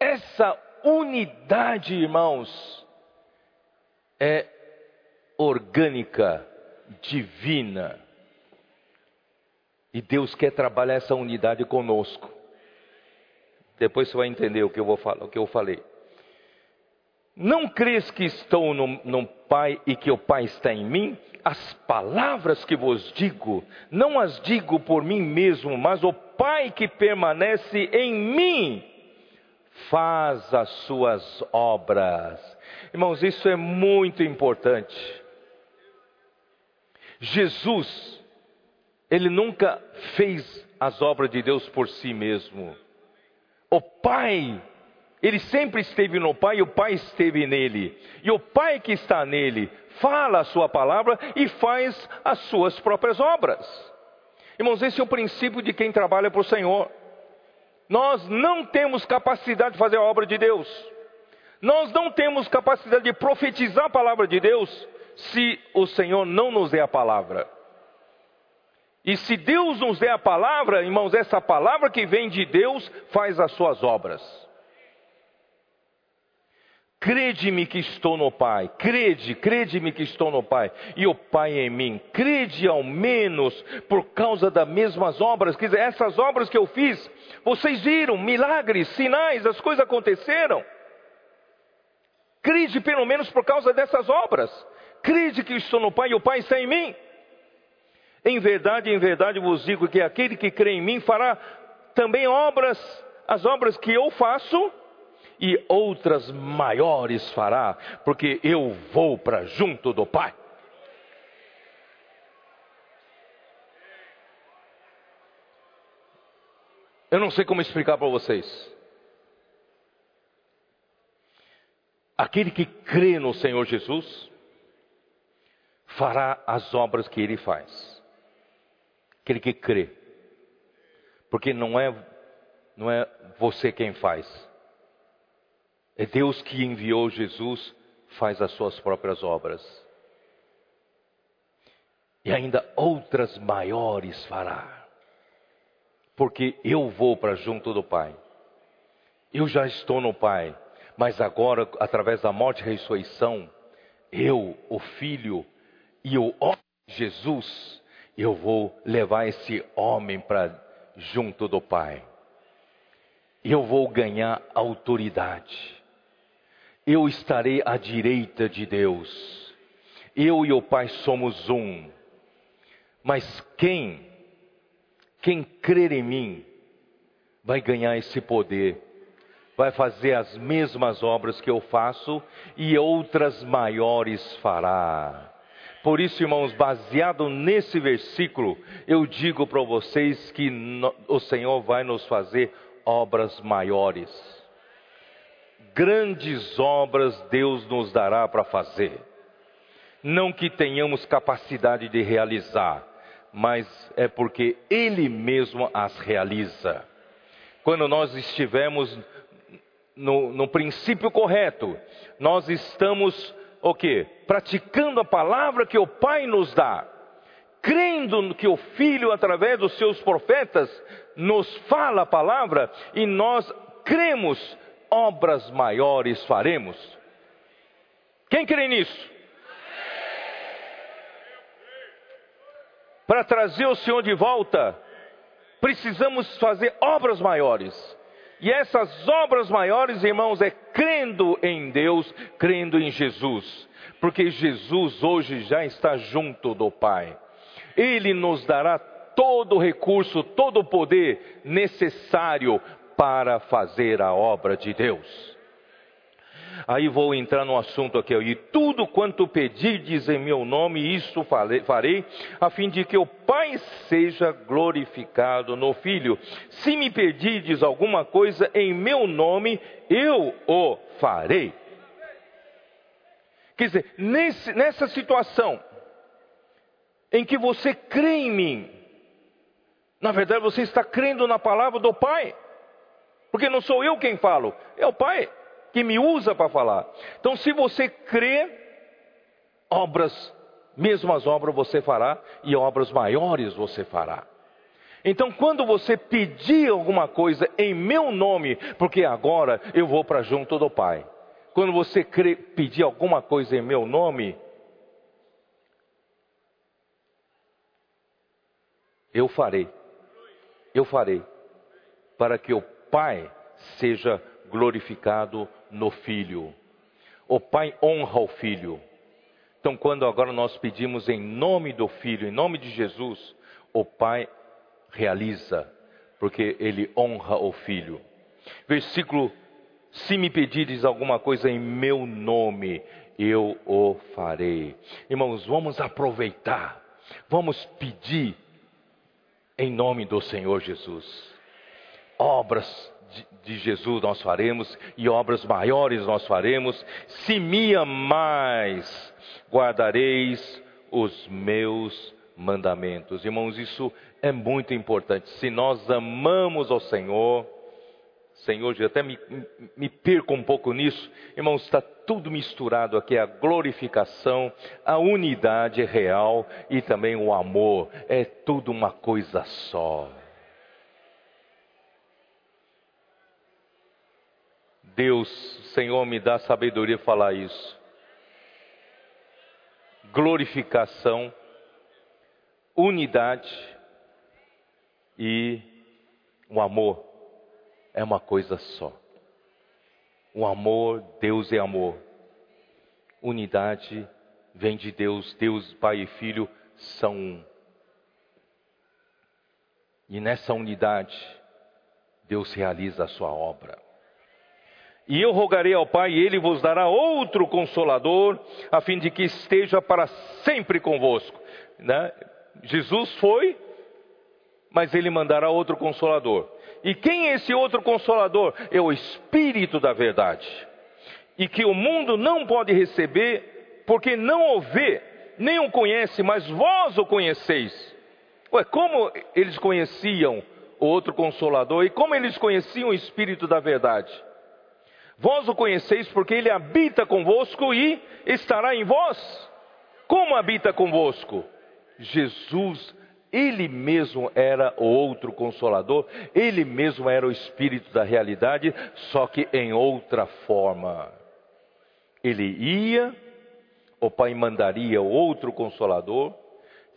Essa unidade, irmãos, é orgânica, divina. E Deus quer trabalhar essa unidade conosco. Depois você vai entender o que eu vou falar, o que eu falei. Não crês que estou no, no Pai e que o Pai está em mim? As palavras que vos digo, não as digo por mim mesmo, mas o Pai que permanece em mim faz as suas obras. Irmãos, isso é muito importante. Jesus, ele nunca fez as obras de Deus por si mesmo. O Pai ele sempre esteve no Pai e o Pai esteve nele. E o Pai que está nele fala a sua palavra e faz as suas próprias obras. Irmãos, esse é o princípio de quem trabalha para o Senhor. Nós não temos capacidade de fazer a obra de Deus. Nós não temos capacidade de profetizar a palavra de Deus se o Senhor não nos der a palavra. E se Deus nos der a palavra, irmãos, essa palavra que vem de Deus faz as suas obras. Crede-me que estou no Pai, crede, crede-me que estou no Pai, e o Pai em mim. Crede ao menos por causa das mesmas obras, quer dizer, essas obras que eu fiz, vocês viram, milagres, sinais, as coisas aconteceram. Crede pelo menos por causa dessas obras. Crede que estou no Pai e o Pai está em mim. Em verdade, em verdade vos digo que aquele que crê em mim fará também obras, as obras que eu faço e outras maiores fará, porque eu vou para junto do Pai. Eu não sei como explicar para vocês. Aquele que crê no Senhor Jesus fará as obras que ele faz. Aquele que crê. Porque não é não é você quem faz. É Deus que enviou Jesus, faz as suas próprias obras. E ainda outras maiores fará. Porque eu vou para junto do Pai. Eu já estou no Pai, mas agora, através da morte e ressurreição, eu, o Filho e o Jesus, eu vou levar esse homem para junto do Pai. Eu vou ganhar autoridade eu estarei à direita de Deus. Eu e o Pai somos um. Mas quem, quem crer em mim, vai ganhar esse poder, vai fazer as mesmas obras que eu faço e outras maiores fará. Por isso, irmãos, baseado nesse versículo, eu digo para vocês que o Senhor vai nos fazer obras maiores grandes obras Deus nos dará para fazer. Não que tenhamos capacidade de realizar, mas é porque Ele mesmo as realiza. Quando nós estivermos no, no princípio correto, nós estamos o que? Praticando a palavra que o Pai nos dá, crendo que o Filho, através dos seus profetas, nos fala a palavra e nós cremos obras maiores faremos. Quem crê nisso? Para trazer o Senhor de volta, precisamos fazer obras maiores. E essas obras maiores, irmãos, é crendo em Deus, crendo em Jesus. Porque Jesus hoje já está junto do Pai. Ele nos dará todo o recurso, todo o poder necessário para fazer a obra de Deus. Aí vou entrar no assunto aqui. E tudo quanto pedirdes em meu nome, isso farei, a fim de que o Pai seja glorificado no Filho. Se me pedirdes alguma coisa em meu nome, eu o farei. Quer dizer, nesse, nessa situação em que você crê em mim, na verdade você está crendo na palavra do Pai, porque não sou eu quem falo, é o Pai que me usa para falar. Então, se você crê, obras, mesmo as obras você fará, e obras maiores você fará. Então, quando você pedir alguma coisa em meu nome, porque agora eu vou para junto do Pai. Quando você pedir alguma coisa em meu nome, eu farei. Eu farei. Para que o Pai seja glorificado no Filho. O Pai honra o Filho. Então, quando agora nós pedimos em nome do Filho, em nome de Jesus, o Pai realiza, porque ele honra o filho. Versículo: Se me pedires alguma coisa em meu nome, eu o farei. Irmãos, vamos aproveitar, vamos pedir em nome do Senhor Jesus. Obras de Jesus nós faremos e obras maiores nós faremos. Se me amais, guardareis os meus mandamentos. Irmãos, isso é muito importante. Se nós amamos ao Senhor, Senhor, eu até me, me perco um pouco nisso, irmãos, está tudo misturado aqui: a glorificação, a unidade real e também o amor, é tudo uma coisa só. Deus, Senhor, me dá sabedoria falar isso. Glorificação, unidade e o amor é uma coisa só. O amor, Deus é amor. Unidade vem de Deus, Deus, Pai e Filho são um. E nessa unidade, Deus realiza a sua obra. E eu rogarei ao Pai, e Ele vos dará outro consolador, a fim de que esteja para sempre convosco. Né? Jesus foi, mas ele mandará outro consolador. E quem é esse outro consolador? É o Espírito da Verdade. E que o mundo não pode receber, porque não o vê, nem o conhece, mas vós o conheceis. Ué, como eles conheciam o outro consolador e como eles conheciam o Espírito da Verdade? Vós o conheceis porque ele habita convosco e estará em vós. Como habita convosco? Jesus, ele mesmo era o outro consolador, ele mesmo era o espírito da realidade, só que em outra forma. Ele ia, o Pai mandaria outro consolador,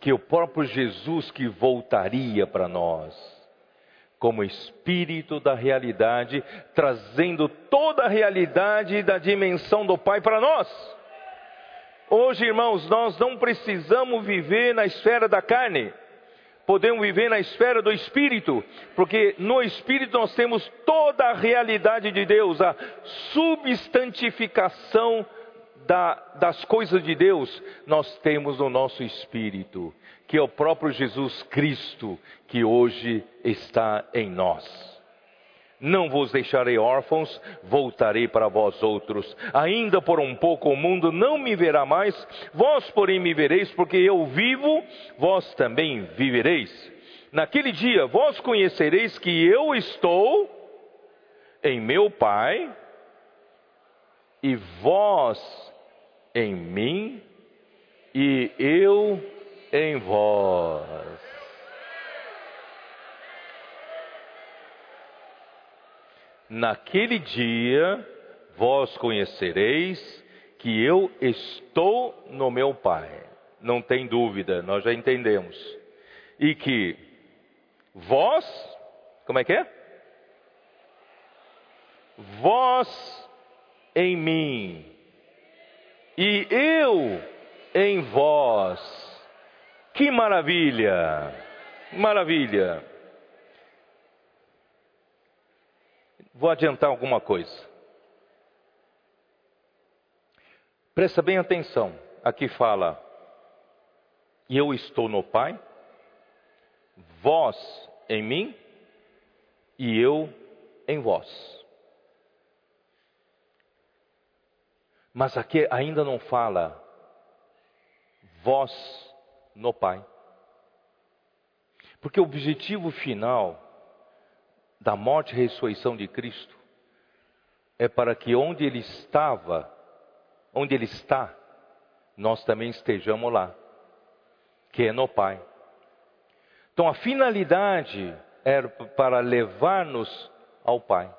que o próprio Jesus que voltaria para nós, como espírito da realidade, trazendo toda a realidade da dimensão do Pai para nós. Hoje, irmãos, nós não precisamos viver na esfera da carne, podemos viver na esfera do espírito, porque no espírito nós temos toda a realidade de Deus, a substantificação da, das coisas de Deus, nós temos no nosso espírito, que é o próprio Jesus Cristo que hoje está em nós. Não vos deixarei órfãos, voltarei para vós outros. Ainda por um pouco o mundo não me verá mais, vós, porém, me vereis, porque eu vivo, vós também vivereis. Naquele dia vós conhecereis que eu estou em meu Pai, e vós em mim, e eu em vós. Naquele dia vós conhecereis que eu estou no meu Pai. Não tem dúvida, nós já entendemos. E que vós, como é que é? Vós em mim e eu em vós. Que maravilha! Maravilha! Vou adiantar alguma coisa. Presta bem atenção. Aqui fala: eu estou no Pai, vós em mim e eu em vós. Mas aqui ainda não fala vós no Pai. Porque o objetivo final da morte e ressurreição de Cristo é para que onde ele estava, onde ele está, nós também estejamos lá, que é no Pai. Então a finalidade era para levar-nos ao Pai.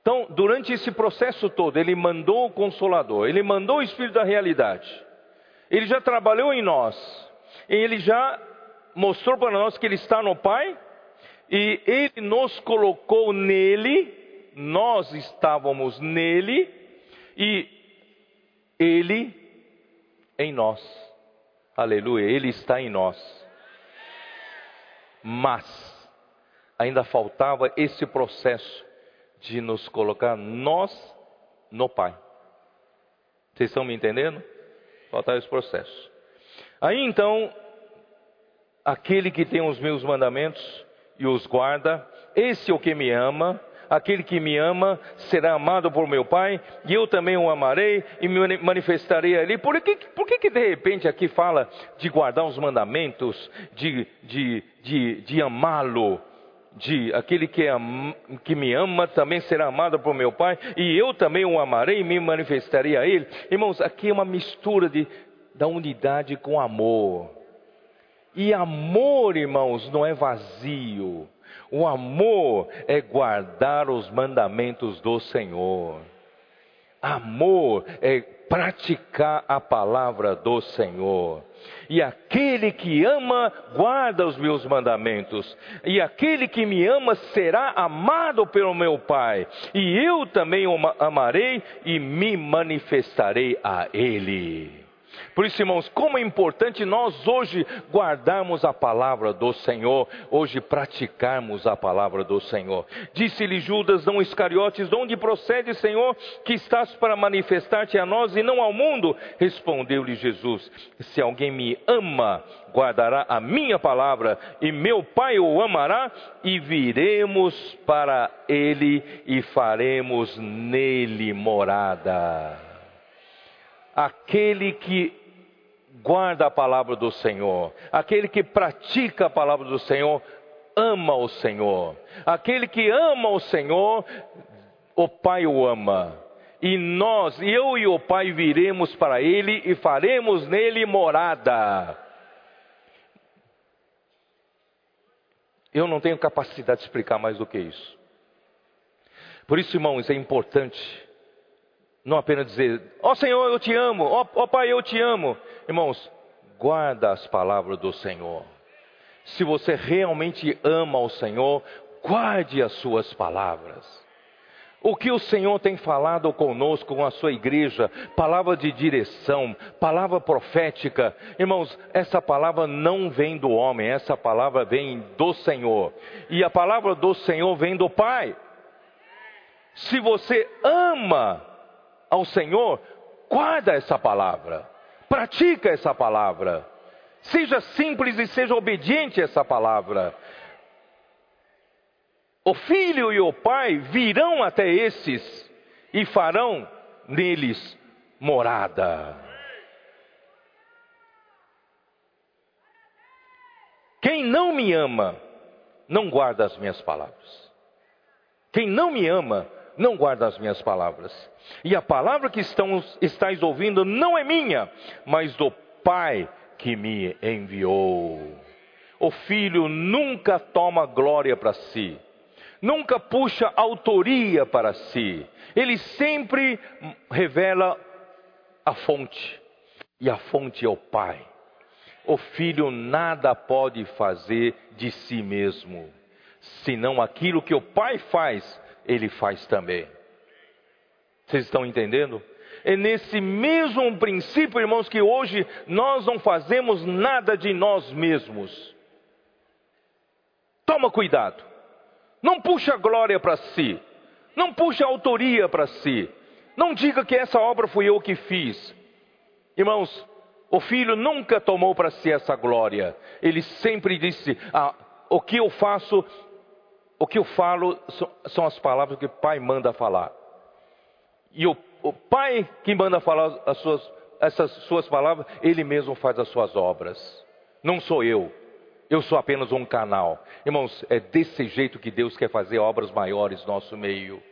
Então, durante esse processo todo, ele mandou o Consolador, ele mandou o Espírito da realidade. Ele já trabalhou em nós, ele já mostrou para nós que ele está no Pai e ele nos colocou nele, nós estávamos nele e ele em nós. Aleluia, ele está em nós. Mas ainda faltava esse processo de nos colocar nós no Pai. Vocês estão me entendendo? Faltava esse processo. Aí então, aquele que tem os meus mandamentos e os guarda, esse é o que me ama, aquele que me ama será amado por meu Pai, e eu também o amarei e me manifestarei ali. Por que, por que, que de repente aqui fala de guardar os mandamentos, de, de, de, de amá-lo? De aquele que, é, que me ama também será amado por meu Pai, e eu também o amarei e me manifestarei a Ele. Irmãos, aqui é uma mistura de, da unidade com amor. E amor, irmãos, não é vazio. O amor é guardar os mandamentos do Senhor. Amor é praticar a palavra do Senhor. E aquele que ama, guarda os meus mandamentos. E aquele que me ama será amado pelo meu Pai. E eu também o amarei e me manifestarei a ele. Por isso, irmãos, como é importante nós hoje guardarmos a palavra do Senhor, hoje praticarmos a palavra do Senhor. Disse-lhe Judas, não Iscariotes, de onde procede, Senhor, que estás para manifestar-te a nós e não ao mundo? Respondeu-lhe Jesus: Se alguém me ama, guardará a minha palavra, e meu Pai o amará, e viremos para ele e faremos nele morada. Aquele que guarda a palavra do Senhor, aquele que pratica a palavra do Senhor, ama o Senhor. Aquele que ama o Senhor, o Pai o ama. E nós, eu e o Pai viremos para ele e faremos nele morada. Eu não tenho capacidade de explicar mais do que isso. Por isso, irmãos, é importante não apenas dizer, ó oh, Senhor, eu te amo, ó oh, oh, Pai, eu te amo. Irmãos, guarda as palavras do Senhor. Se você realmente ama o Senhor, guarde as suas palavras. O que o Senhor tem falado conosco, com a sua igreja, palavra de direção, palavra profética, irmãos, essa palavra não vem do homem, essa palavra vem do Senhor, e a palavra do Senhor vem do Pai. Se você ama ao Senhor, guarda essa palavra, pratica essa palavra, seja simples e seja obediente a essa palavra. O filho e o pai virão até esses e farão neles morada. Quem não me ama, não guarda as minhas palavras. Quem não me ama, não guarda as minhas palavras. E a palavra que estão, estáis ouvindo não é minha, mas do Pai que me enviou. O filho nunca toma glória para si, nunca puxa autoria para si, ele sempre revela a fonte, e a fonte é o Pai. O filho nada pode fazer de si mesmo, senão aquilo que o Pai faz, ele faz também. Vocês estão entendendo? É nesse mesmo princípio, irmãos, que hoje nós não fazemos nada de nós mesmos. Toma cuidado. Não puxa glória para si. Não puxa autoria para si. Não diga que essa obra fui eu que fiz. Irmãos, o filho nunca tomou para si essa glória. Ele sempre disse: ah, o que eu faço o que eu falo são as palavras que o Pai manda falar. E o, o Pai que manda falar as suas, essas suas palavras, Ele mesmo faz as suas obras. Não sou eu. Eu sou apenas um canal. Irmãos, é desse jeito que Deus quer fazer obras maiores no nosso meio.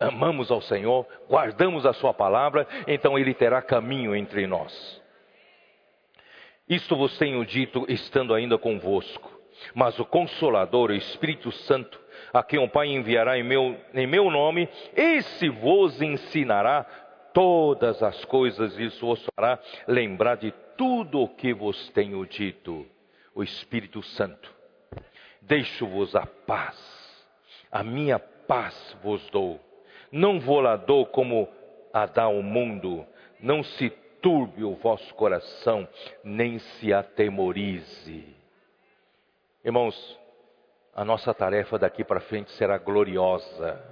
Amamos ao Senhor, guardamos a Sua palavra, então Ele terá caminho entre nós. Isto vos tenho dito estando ainda convosco. Mas o Consolador, o Espírito Santo, a quem o Pai enviará em meu, em meu nome, esse vos ensinará todas as coisas, isso vos fará lembrar de tudo o que vos tenho dito. O Espírito Santo, deixo-vos a paz, a minha paz vos dou. Não vou lá dou como a dá o mundo, não se turbe o vosso coração, nem se atemorize. Irmãos, a nossa tarefa daqui para frente será gloriosa,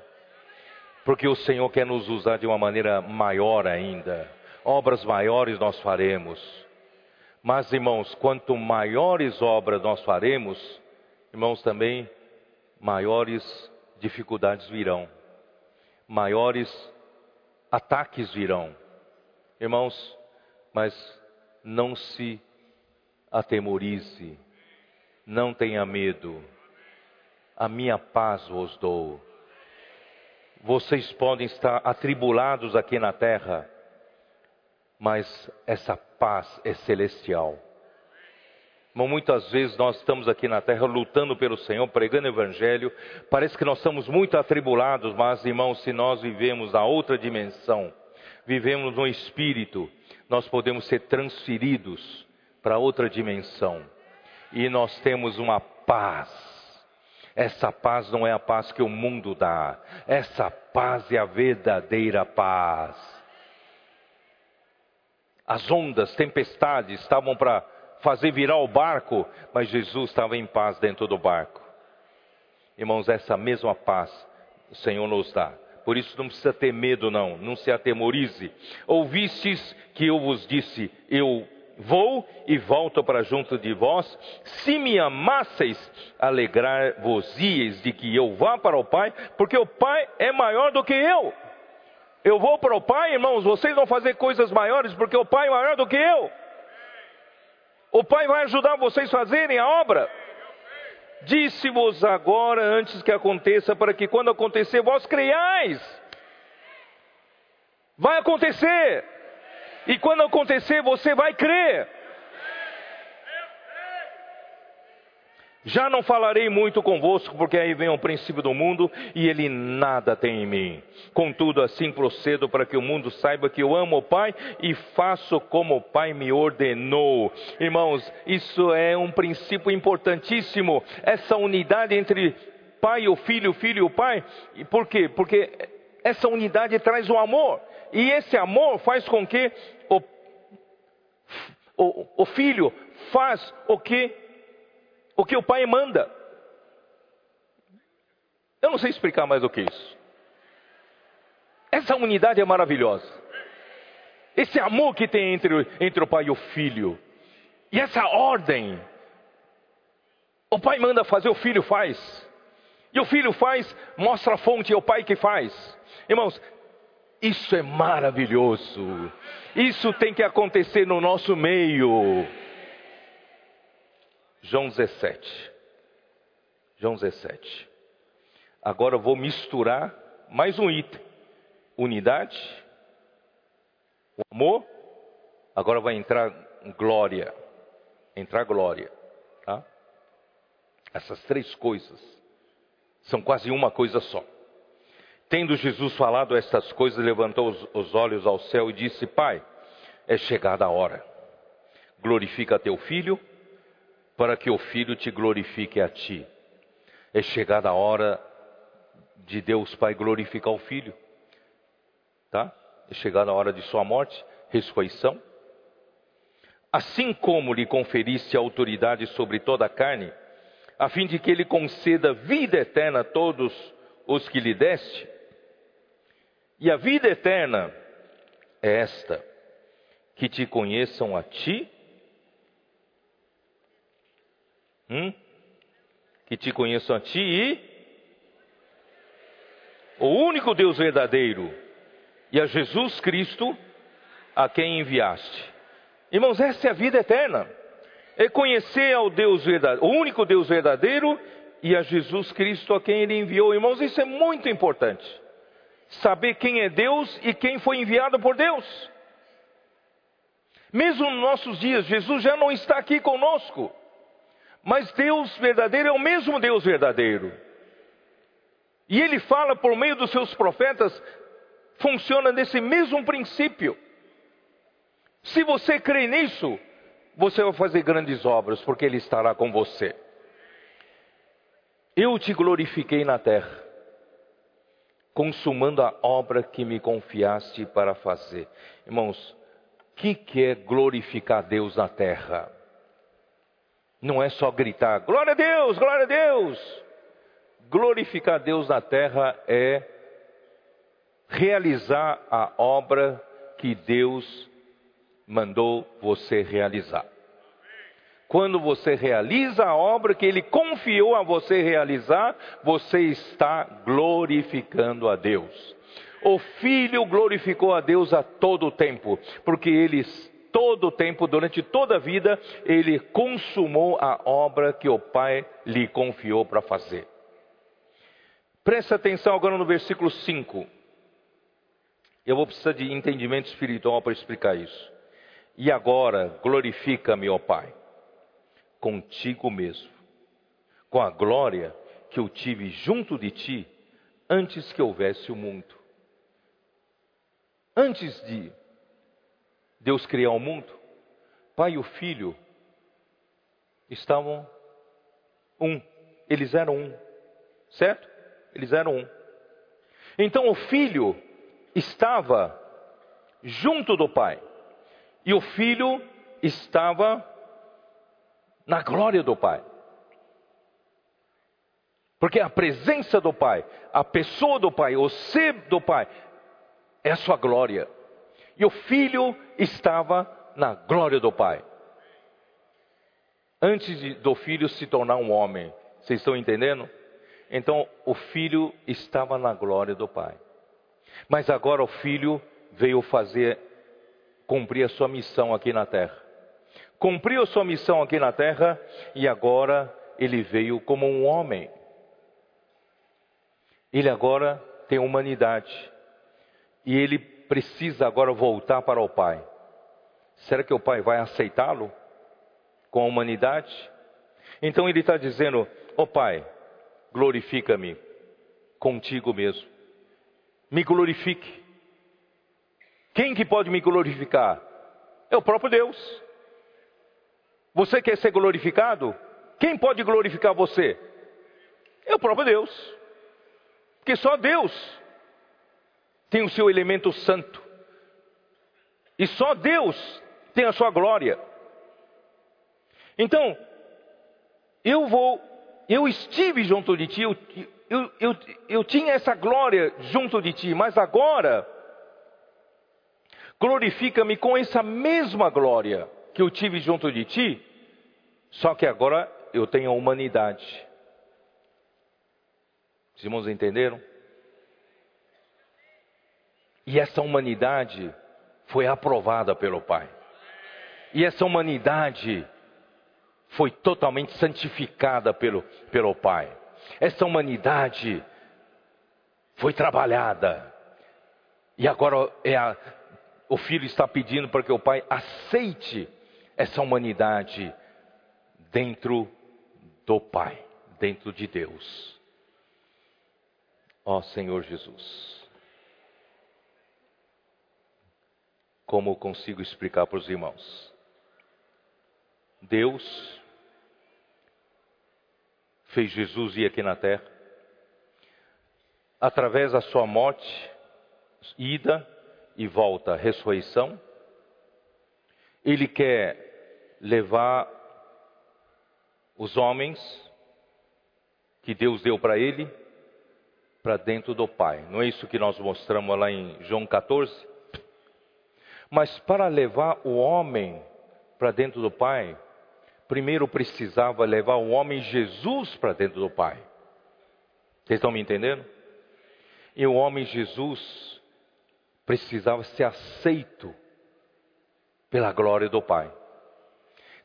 porque o Senhor quer nos usar de uma maneira maior ainda. Obras maiores nós faremos. Mas, irmãos, quanto maiores obras nós faremos, irmãos, também maiores dificuldades virão, maiores ataques virão. Irmãos, mas não se atemorize, não tenha medo a minha paz vos dou. Vocês podem estar atribulados aqui na terra, mas essa paz é celestial. Muitas vezes nós estamos aqui na terra lutando pelo Senhor, pregando o Evangelho. Parece que nós estamos muito atribulados, mas irmãos, se nós vivemos na outra dimensão, vivemos no Espírito, nós podemos ser transferidos para outra dimensão. E nós temos uma paz essa paz não é a paz que o mundo dá. Essa paz é a verdadeira paz. As ondas, tempestades estavam para fazer virar o barco, mas Jesus estava em paz dentro do barco. Irmãos, essa mesma paz o Senhor nos dá. Por isso não precisa ter medo, não, não se atemorize. Ouvistes que eu vos disse: Eu Vou e volto para junto de vós. Se me amasseis, alegrar-vos-ieis de que eu vá para o Pai, porque o Pai é maior do que eu. Eu vou para o Pai, irmãos, vocês vão fazer coisas maiores, porque o Pai é maior do que eu. O Pai vai ajudar vocês a fazerem a obra. Disse-vos agora, antes que aconteça, para que quando acontecer, vós creiais. Vai acontecer. E quando acontecer, você vai crer. Já não falarei muito convosco, porque aí vem o princípio do mundo e ele nada tem em mim. Contudo, assim procedo para que o mundo saiba que eu amo o Pai e faço como o Pai me ordenou. Irmãos, isso é um princípio importantíssimo. Essa unidade entre Pai e o Filho, o Filho e o Pai. Por quê? Porque essa unidade traz o amor. E esse amor faz com que o, o, o filho faz o que o que o pai manda. Eu não sei explicar mais do que isso. Essa unidade é maravilhosa. Esse amor que tem entre, entre o pai e o filho. E essa ordem. O pai manda fazer, o filho faz. E o filho faz, mostra a fonte, é o pai que faz. Irmãos, isso é maravilhoso. Isso tem que acontecer no nosso meio. João 17. João 17. Agora eu vou misturar mais um item: unidade, o amor. Agora vai entrar glória. Entrar glória. Tá? Essas três coisas são quase uma coisa só. Tendo Jesus falado estas coisas, levantou os, os olhos ao céu e disse: Pai, é chegada a hora. Glorifica teu filho, para que o filho te glorifique a ti. É chegada a hora de Deus Pai glorificar o filho. Tá? É chegada a hora de sua morte, ressurreição. Assim como lhe conferiste autoridade sobre toda a carne, a fim de que ele conceda vida eterna a todos os que lhe deste, e a vida eterna é esta: que te conheçam a ti, hum? que te conheçam a ti e o único Deus verdadeiro e a Jesus Cristo, a quem enviaste. Irmãos, essa é a vida eterna. É conhecer ao Deus verdadeiro, o único Deus verdadeiro e a Jesus Cristo a quem ele enviou. Irmãos, isso é muito importante. Saber quem é Deus e quem foi enviado por Deus. Mesmo nos nossos dias, Jesus já não está aqui conosco. Mas Deus verdadeiro é o mesmo Deus verdadeiro. E ele fala por meio dos seus profetas, funciona nesse mesmo princípio. Se você crê nisso, você vai fazer grandes obras, porque Ele estará com você. Eu te glorifiquei na terra, consumando a obra que me confiaste para fazer. Irmãos, o que, que é glorificar Deus na terra? Não é só gritar, glória a Deus, glória a Deus. Glorificar Deus na terra é realizar a obra que Deus mandou você realizar. Quando você realiza a obra que Ele confiou a você realizar, você está glorificando a Deus. O Filho glorificou a Deus a todo o tempo, porque Ele, todo o tempo, durante toda a vida, Ele consumou a obra que o Pai lhe confiou para fazer. Preste atenção agora no versículo 5. Eu vou precisar de entendimento espiritual para explicar isso. E agora glorifica-me, ó Pai contigo mesmo, com a glória que eu tive junto de ti antes que houvesse o mundo. Antes de Deus criar o mundo, Pai e o Filho estavam um, eles eram um, certo? Eles eram um. Então o Filho estava junto do Pai, e o Filho estava na glória do Pai. Porque a presença do Pai, a pessoa do Pai, o ser do Pai, é a sua glória. E o filho estava na glória do Pai. Antes de, do filho se tornar um homem. Vocês estão entendendo? Então o filho estava na glória do Pai. Mas agora o filho veio fazer, cumprir a sua missão aqui na terra cumpriu sua missão aqui na terra e agora ele veio como um homem. Ele agora tem humanidade e ele precisa agora voltar para o Pai. Será que o Pai vai aceitá-lo com a humanidade? Então ele está dizendo: Ó oh, Pai, glorifica-me contigo mesmo. Me glorifique. Quem que pode me glorificar? É o próprio Deus. Você quer ser glorificado? Quem pode glorificar você? É o próprio Deus. Porque só Deus tem o seu elemento santo. E só Deus tem a sua glória. Então, eu vou, eu estive junto de ti, eu, eu, eu, eu tinha essa glória junto de ti, mas agora, glorifica-me com essa mesma glória que eu tive junto de ti, só que agora eu tenho a humanidade. Os irmãos entenderam? E essa humanidade foi aprovada pelo Pai. E essa humanidade foi totalmente santificada pelo, pelo Pai. Essa humanidade foi trabalhada. E agora é a, o filho está pedindo para que o pai aceite essa humanidade dentro do Pai, dentro de Deus. Ó Senhor Jesus. Como consigo explicar para os irmãos? Deus fez Jesus ir aqui na terra, através da sua morte, ida e volta, ressurreição, ele quer levar os homens que Deus deu para ele para dentro do Pai. Não é isso que nós mostramos lá em João 14? Mas para levar o homem para dentro do Pai, primeiro precisava levar o homem Jesus para dentro do Pai. Vocês estão me entendendo? E o homem Jesus precisava ser aceito pela glória do Pai.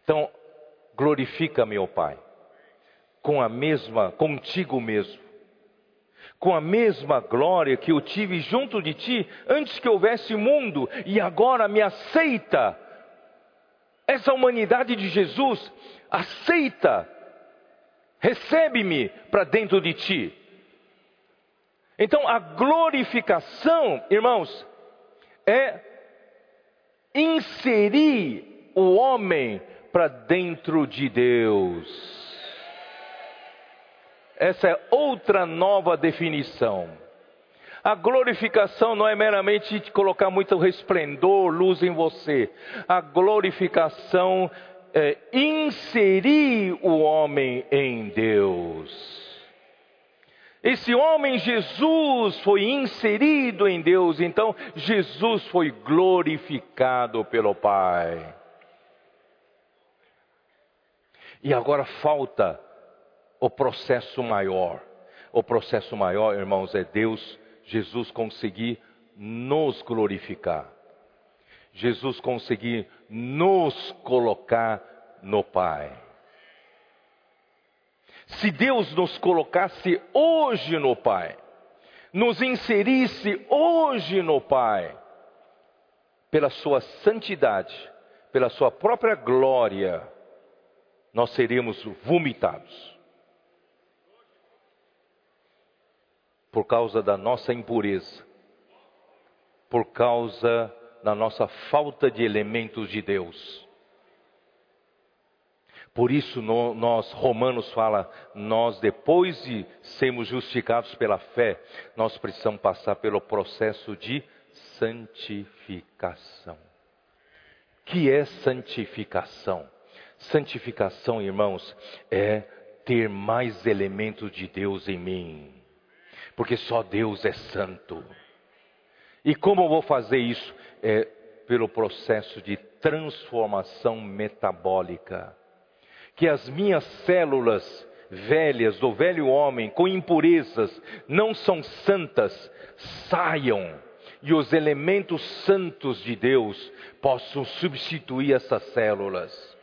Então, glorifica meu Pai com a mesma, contigo mesmo, com a mesma glória que eu tive junto de ti antes que houvesse mundo e agora me aceita. Essa humanidade de Jesus aceita, recebe-me para dentro de ti. Então a glorificação, irmãos, é inserir o homem para dentro de Deus. Essa é outra nova definição. A glorificação não é meramente colocar muito resplendor, luz em você. A glorificação é inserir o homem em Deus. Esse homem Jesus foi inserido em Deus, então Jesus foi glorificado pelo Pai. E agora falta o processo maior. O processo maior, irmãos, é Deus, Jesus conseguir nos glorificar. Jesus conseguir nos colocar no Pai. Se Deus nos colocasse hoje no Pai, nos inserisse hoje no Pai, pela Sua santidade, pela Sua própria glória, nós seríamos vomitados. por causa da nossa impureza, por causa da nossa falta de elementos de Deus. Por isso no, nós, Romanos fala, nós depois de sermos justificados pela fé, nós precisamos passar pelo processo de santificação. Que é santificação? Santificação, irmãos, é ter mais elementos de Deus em mim porque só Deus é santo. E como eu vou fazer isso? É pelo processo de transformação metabólica. Que as minhas células velhas do velho homem, com impurezas, não são santas, saiam e os elementos santos de Deus possam substituir essas células.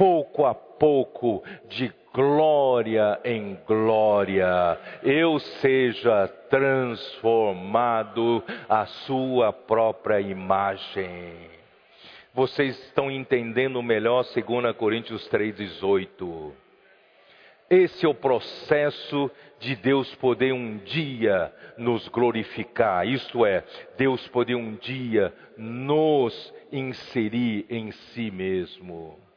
Pouco a pouco, de glória em glória, eu seja transformado à sua própria imagem. Vocês estão entendendo melhor 2 Coríntios 3,18. Esse é o processo de Deus poder um dia nos glorificar, isto é, Deus poder um dia nos inserir em si mesmo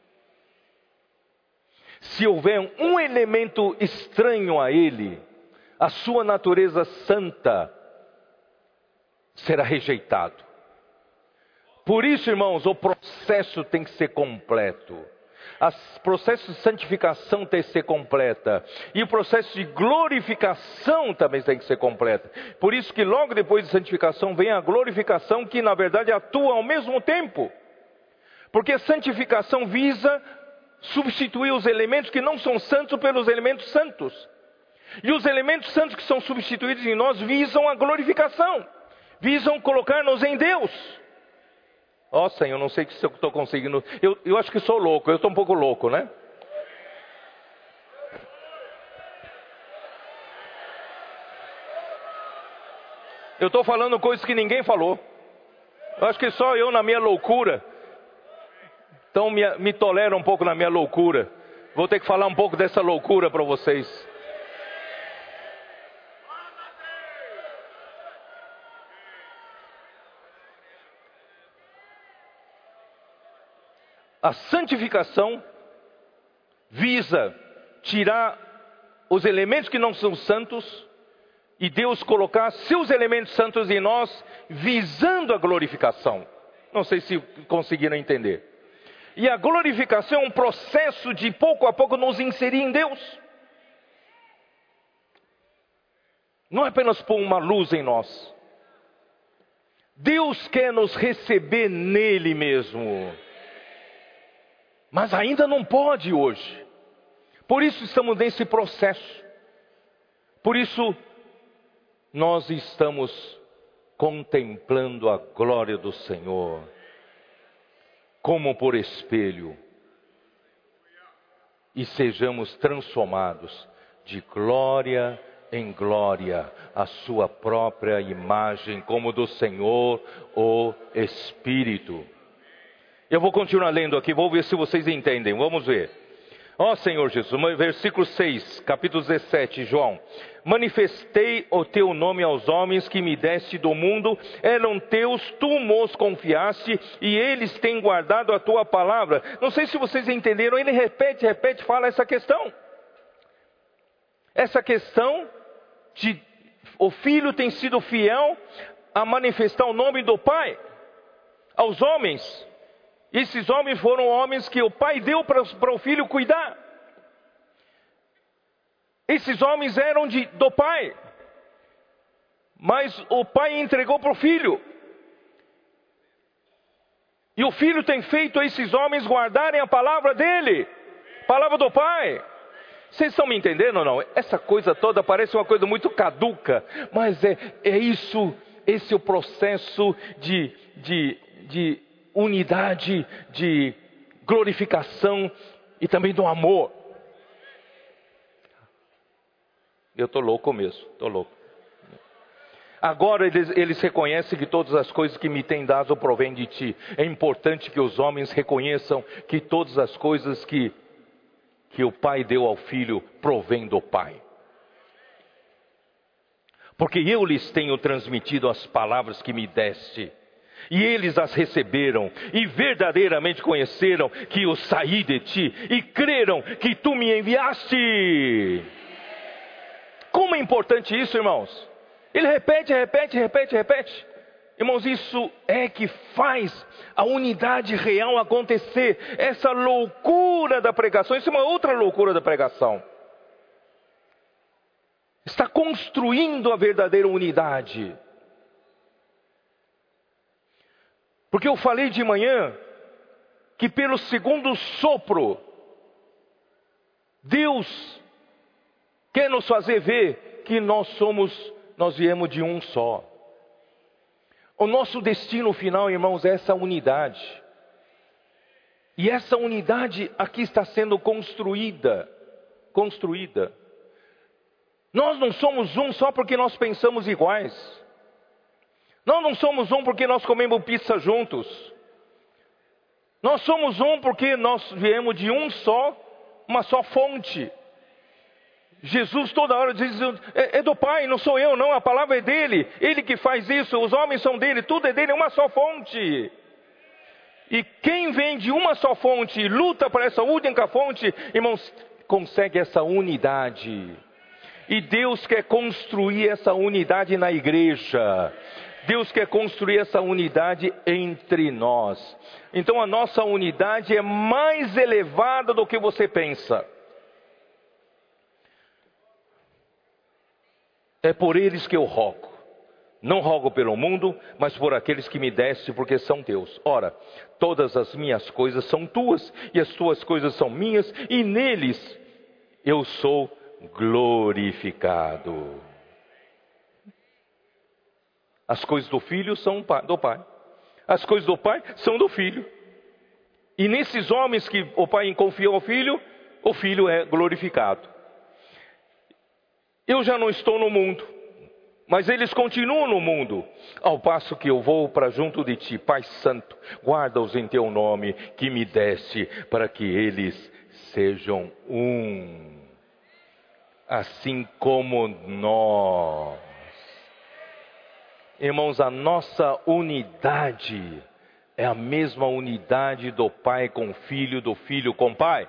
se houver um elemento estranho a ele, a sua natureza santa será rejeitado. Por isso, irmãos, o processo tem que ser completo. O processo de santificação tem que ser completa. E o processo de glorificação também tem que ser completa. Por isso que logo depois de santificação vem a glorificação que na verdade atua ao mesmo tempo. Porque santificação visa substituir os elementos que não são santos pelos elementos santos. E os elementos santos que são substituídos em nós visam a glorificação, visam colocar-nos em Deus. Ó oh, Senhor, não sei se eu estou conseguindo. Eu, eu acho que sou louco, eu estou um pouco louco, né? Eu estou falando coisas que ninguém falou. Eu acho que só eu, na minha loucura, então me, me tolera um pouco na minha loucura. Vou ter que falar um pouco dessa loucura para vocês. A santificação visa tirar os elementos que não são santos e Deus colocar seus elementos santos em nós, visando a glorificação. Não sei se conseguiram entender. E a glorificação é um processo de pouco a pouco nos inserir em Deus. Não é apenas pôr uma luz em nós. Deus quer nos receber nele mesmo. Mas ainda não pode hoje. Por isso estamos nesse processo. Por isso nós estamos contemplando a glória do Senhor, como por espelho, e sejamos transformados de glória em glória a sua própria imagem, como do Senhor o Espírito. Eu vou continuar lendo aqui, vou ver se vocês entendem. Vamos ver. Ó Senhor Jesus, versículo 6, capítulo 17, João. Manifestei o teu nome aos homens que me deste do mundo, eram teus, tu os confiaste, e eles têm guardado a tua palavra. Não sei se vocês entenderam, ele repete, repete, fala essa questão. Essa questão de o filho tem sido fiel a manifestar o nome do pai aos homens. Esses homens foram homens que o pai deu para o filho cuidar. Esses homens eram de, do pai, mas o pai entregou para o filho. E o filho tem feito esses homens guardarem a palavra dele, palavra do pai. Vocês estão me entendendo ou não? Essa coisa toda parece uma coisa muito caduca, mas é, é isso, esse é o processo de, de, de unidade, de glorificação e também do amor. Eu estou louco mesmo, estou louco. Agora eles, eles, reconhecem que todas as coisas que me têm dado provêm de ti. É importante que os homens reconheçam que todas as coisas que, que o pai deu ao filho provêm do pai. Porque eu lhes tenho transmitido as palavras que me deste e eles as receberam, e verdadeiramente conheceram que eu saí de ti, e creram que tu me enviaste. Como é importante isso, irmãos? Ele repete, repete, repete, repete. Irmãos, isso é que faz a unidade real acontecer. Essa loucura da pregação, isso é uma outra loucura da pregação. Está construindo a verdadeira unidade. Porque eu falei de manhã que pelo segundo sopro, Deus quer nos fazer ver que nós somos, nós viemos de um só. O nosso destino final, irmãos, é essa unidade. E essa unidade aqui está sendo construída, construída. Nós não somos um só porque nós pensamos iguais. Nós não somos um porque nós comemos pizza juntos. Nós somos um porque nós viemos de um só, uma só fonte. Jesus toda hora diz: é, é, do Pai, não sou eu, não, a palavra é dele, ele que faz isso, os homens são dele, tudo é dele, é uma só fonte. E quem vem de uma só fonte e luta para essa única fonte, irmãos, consegue essa unidade. E Deus quer construir essa unidade na igreja. Deus quer construir essa unidade entre nós. Então a nossa unidade é mais elevada do que você pensa. É por eles que eu rogo. Não rogo pelo mundo, mas por aqueles que me deste, porque são teus. Ora, todas as minhas coisas são tuas, e as tuas coisas são minhas, e neles eu sou glorificado. As coisas do filho são do pai. As coisas do pai são do filho. E nesses homens que o pai confiou ao filho, o filho é glorificado. Eu já não estou no mundo, mas eles continuam no mundo, ao passo que eu vou para junto de ti, Pai Santo, guarda-os em teu nome que me deste, para que eles sejam um, assim como nós. Irmãos, a nossa unidade é a mesma unidade do pai com o filho, do filho com o pai.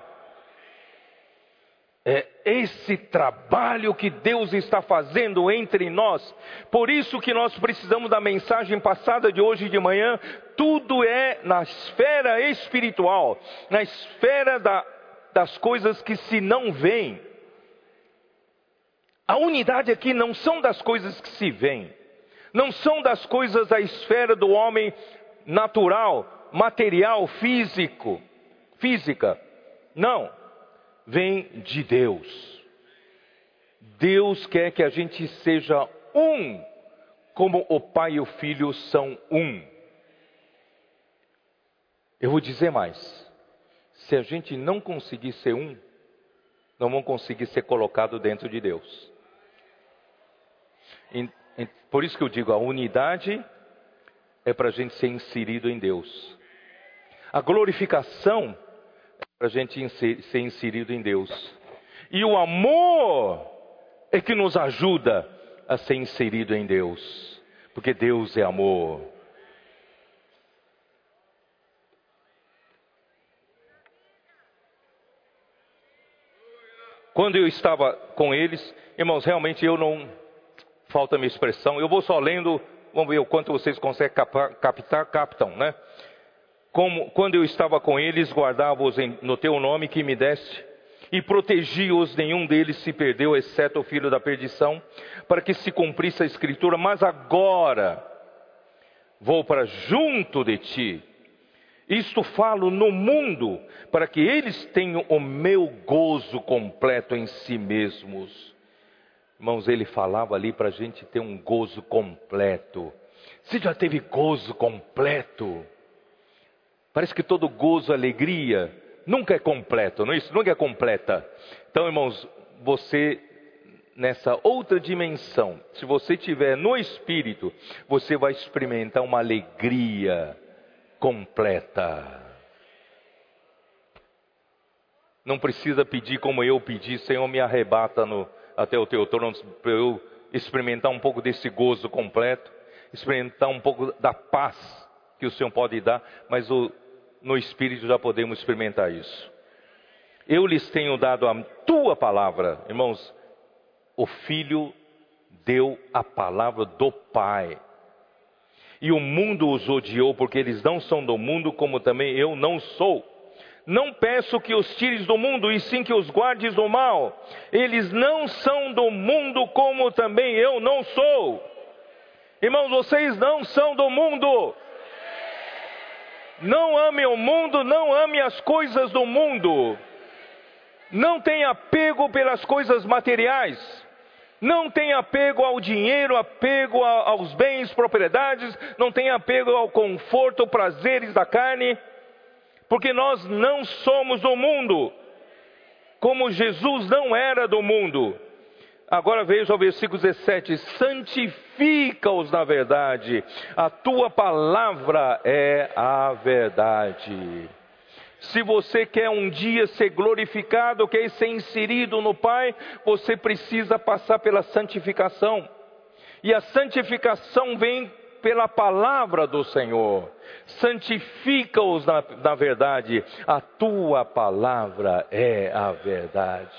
É esse trabalho que Deus está fazendo entre nós. Por isso que nós precisamos da mensagem passada de hoje de manhã. Tudo é na esfera espiritual, na esfera da, das coisas que se não veem. A unidade aqui não são das coisas que se veem não são das coisas da esfera do homem natural, material, físico, física. Não, vem de Deus. Deus quer que a gente seja um como o Pai e o Filho são um. Eu vou dizer mais: se a gente não conseguir ser um, não vão conseguir ser colocado dentro de Deus. Por isso que eu digo, a unidade é para a gente ser inserido em Deus. A glorificação é para a gente ser inserido em Deus. E o amor é que nos ajuda a ser inserido em Deus. Porque Deus é amor. Quando eu estava com eles, irmãos, realmente eu não. Falta minha expressão. Eu vou só lendo, vamos ver o quanto vocês conseguem captar, captam, né? Como, quando eu estava com eles, guardava-os no teu nome que me deste, e protegi-os, nenhum deles se perdeu, exceto o filho da perdição, para que se cumprisse a escritura. Mas agora vou para junto de ti isto falo no mundo, para que eles tenham o meu gozo completo em si mesmos. Irmãos, ele falava ali para a gente ter um gozo completo. Você já teve gozo completo? Parece que todo gozo, alegria, nunca é completo, não é isso? Nunca é completa. Então, irmãos, você nessa outra dimensão, se você tiver no espírito, você vai experimentar uma alegria completa. Não precisa pedir como eu pedi, Senhor, me arrebata no, até o teu trono para eu experimentar um pouco desse gozo completo, experimentar um pouco da paz que o Senhor pode dar, mas o, no Espírito já podemos experimentar isso. Eu lhes tenho dado a tua palavra, irmãos. O Filho deu a palavra do Pai. E o mundo os odiou, porque eles não são do mundo, como também eu não sou. Não peço que os tires do mundo, e sim que os guardes do mal. Eles não são do mundo, como também eu não sou. Irmãos, vocês não são do mundo. Não ame o mundo, não ame as coisas do mundo. Não tenha apego pelas coisas materiais. Não tem apego ao dinheiro, apego aos bens, propriedades, não tem apego ao conforto, prazeres da carne, porque nós não somos do mundo, como Jesus não era do mundo. Agora veja o versículo 17: santifica-os na verdade, a tua palavra é a verdade. Se você quer um dia ser glorificado, quer ser inserido no Pai, você precisa passar pela santificação. E a santificação vem pela palavra do Senhor. Santifica-os na, na verdade, a tua palavra é a verdade.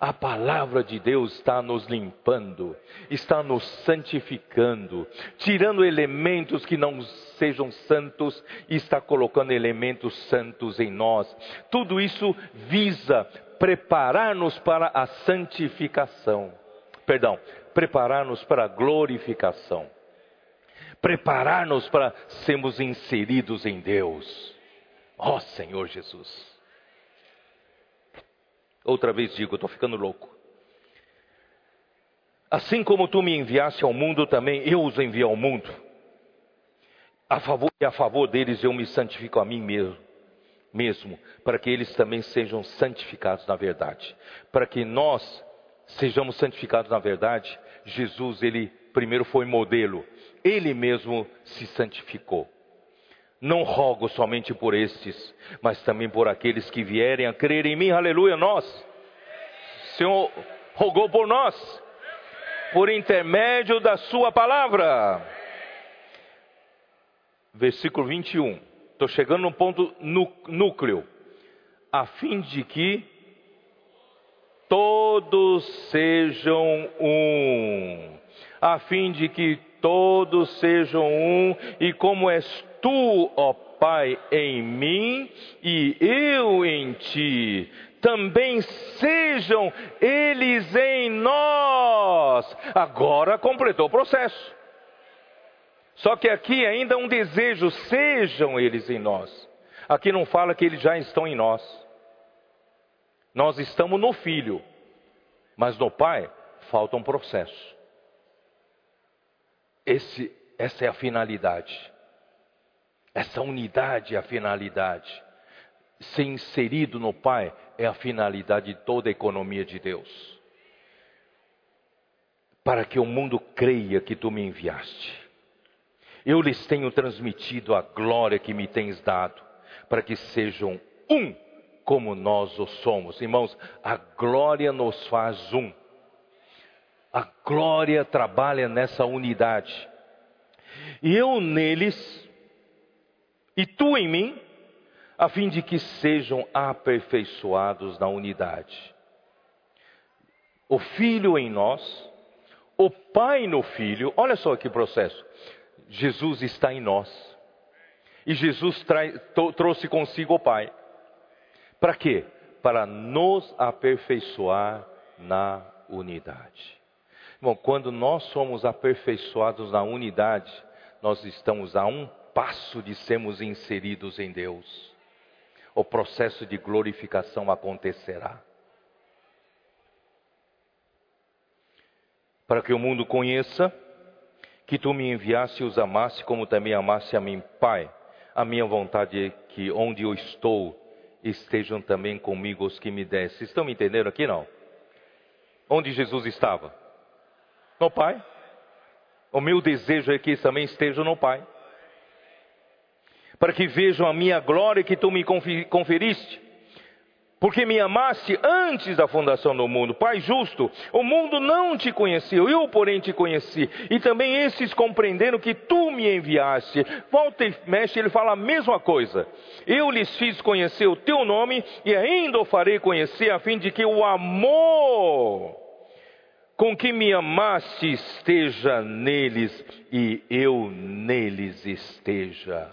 A palavra de Deus está nos limpando, está nos santificando, tirando elementos que não sejam santos e está colocando elementos santos em nós. Tudo isso visa preparar-nos para a santificação. Perdão, preparar-nos para a glorificação. Preparar-nos para sermos inseridos em Deus. Ó oh, Senhor Jesus. Outra vez digo, estou ficando louco. Assim como tu me enviaste ao mundo, também eu os envio ao mundo. A favor e a favor deles eu me santifico a mim mesmo, mesmo, para que eles também sejam santificados na verdade. Para que nós sejamos santificados na verdade, Jesus, ele primeiro foi modelo, ele mesmo se santificou. Não rogo somente por estes, mas também por aqueles que vierem a crer em mim. Aleluia, nós. O Senhor rogou por nós, por intermédio da Sua palavra. Versículo 21. Estou chegando no ponto núcleo. A fim de que todos sejam um. A fim de que todos sejam um, e como és tu, ó Pai, em mim e eu em ti, também sejam eles em nós. Agora completou o processo. Só que aqui ainda um desejo, sejam eles em nós. Aqui não fala que eles já estão em nós. Nós estamos no Filho, mas no Pai falta um processo. Esse, essa é a finalidade. Essa unidade é a finalidade. Ser inserido no Pai é a finalidade de toda a economia de Deus. Para que o mundo creia que tu me enviaste. Eu lhes tenho transmitido a glória que me tens dado, para que sejam um como nós o somos. Irmãos, a glória nos faz um. A glória trabalha nessa unidade. E eu neles, e tu em mim, a fim de que sejam aperfeiçoados na unidade. O Filho em nós, o Pai no Filho, olha só que processo. Jesus está em nós. E Jesus trai, trouxe consigo o Pai. Para quê? Para nos aperfeiçoar na unidade. Bom, quando nós somos aperfeiçoados na unidade, nós estamos a um passo de sermos inseridos em Deus. O processo de glorificação acontecerá. Para que o mundo conheça que tu me enviaste e os amaste, como também amaste a mim, Pai. A minha vontade é que onde eu estou estejam também comigo os que me deste. Estão me entendendo aqui não? Onde Jesus estava? No Pai. O meu desejo é que também estejam no Pai. Para que vejam a minha glória que tu me conferiste porque me amaste antes da fundação do mundo. Pai justo, o mundo não te conheceu, eu, porém, te conheci. E também esses compreenderam que tu me enviaste. Volta e mexe, ele fala a mesma coisa. Eu lhes fiz conhecer o teu nome e ainda o farei conhecer, a fim de que o amor com que me amaste esteja neles e eu neles esteja.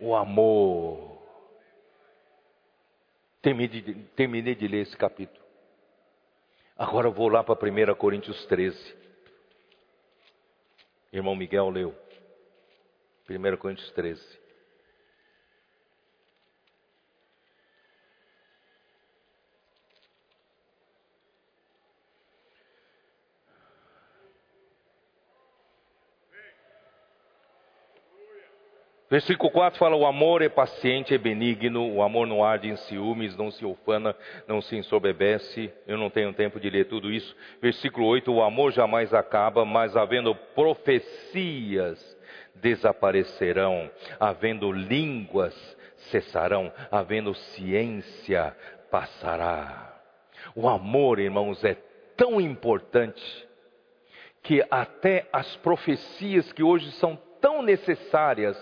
O amor. Terminei de, ler esse capítulo. Agora eu vou lá para 1 Coríntios 13. Irmão Miguel leu. 1 Coríntios 13. Versículo 4 fala: O amor é paciente, é benigno, o amor não arde em ciúmes, não se ufana, não se ensoberbece. Eu não tenho tempo de ler tudo isso. Versículo 8: O amor jamais acaba, mas havendo profecias, desaparecerão, havendo línguas, cessarão, havendo ciência, passará. O amor, irmãos, é tão importante que até as profecias que hoje são tão necessárias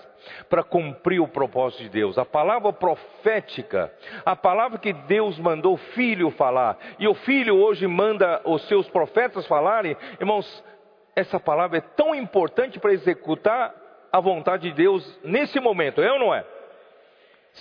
para cumprir o propósito de Deus. A palavra profética, a palavra que Deus mandou o filho falar, e o filho hoje manda os seus profetas falarem, irmãos, essa palavra é tão importante para executar a vontade de Deus nesse momento, é ou não é?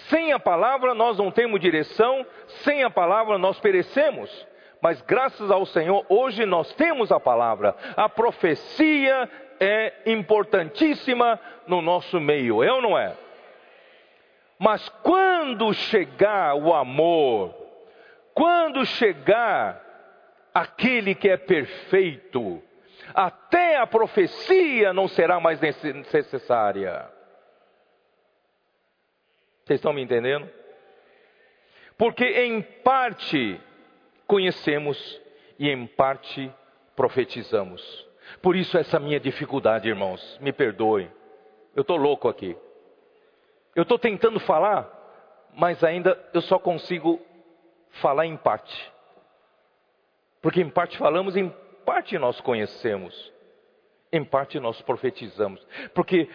Sem a palavra nós não temos direção, sem a palavra nós perecemos. Mas graças ao Senhor, hoje nós temos a palavra. A profecia é importantíssima no nosso meio, é ou não é? Mas quando chegar o amor, quando chegar aquele que é perfeito, até a profecia não será mais necessária. Vocês estão me entendendo? Porque em parte conhecemos e em parte profetizamos. Por isso essa minha dificuldade, irmãos, me perdoe. Eu estou louco aqui. Eu estou tentando falar, mas ainda eu só consigo falar em parte. Porque em parte falamos, em parte nós conhecemos, em parte nós profetizamos. Porque,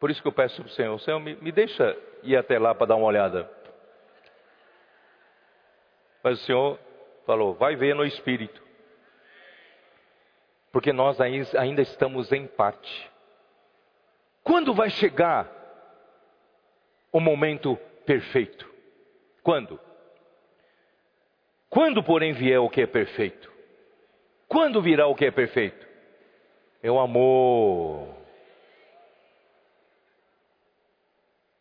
por isso que eu peço para o Senhor, Senhor, me, me deixa ir até lá para dar uma olhada. Mas o Senhor falou, vai ver no Espírito porque nós ainda estamos em parte. Quando vai chegar o momento perfeito? Quando? Quando, porém, vier o que é perfeito? Quando virá o que é perfeito? É o amor.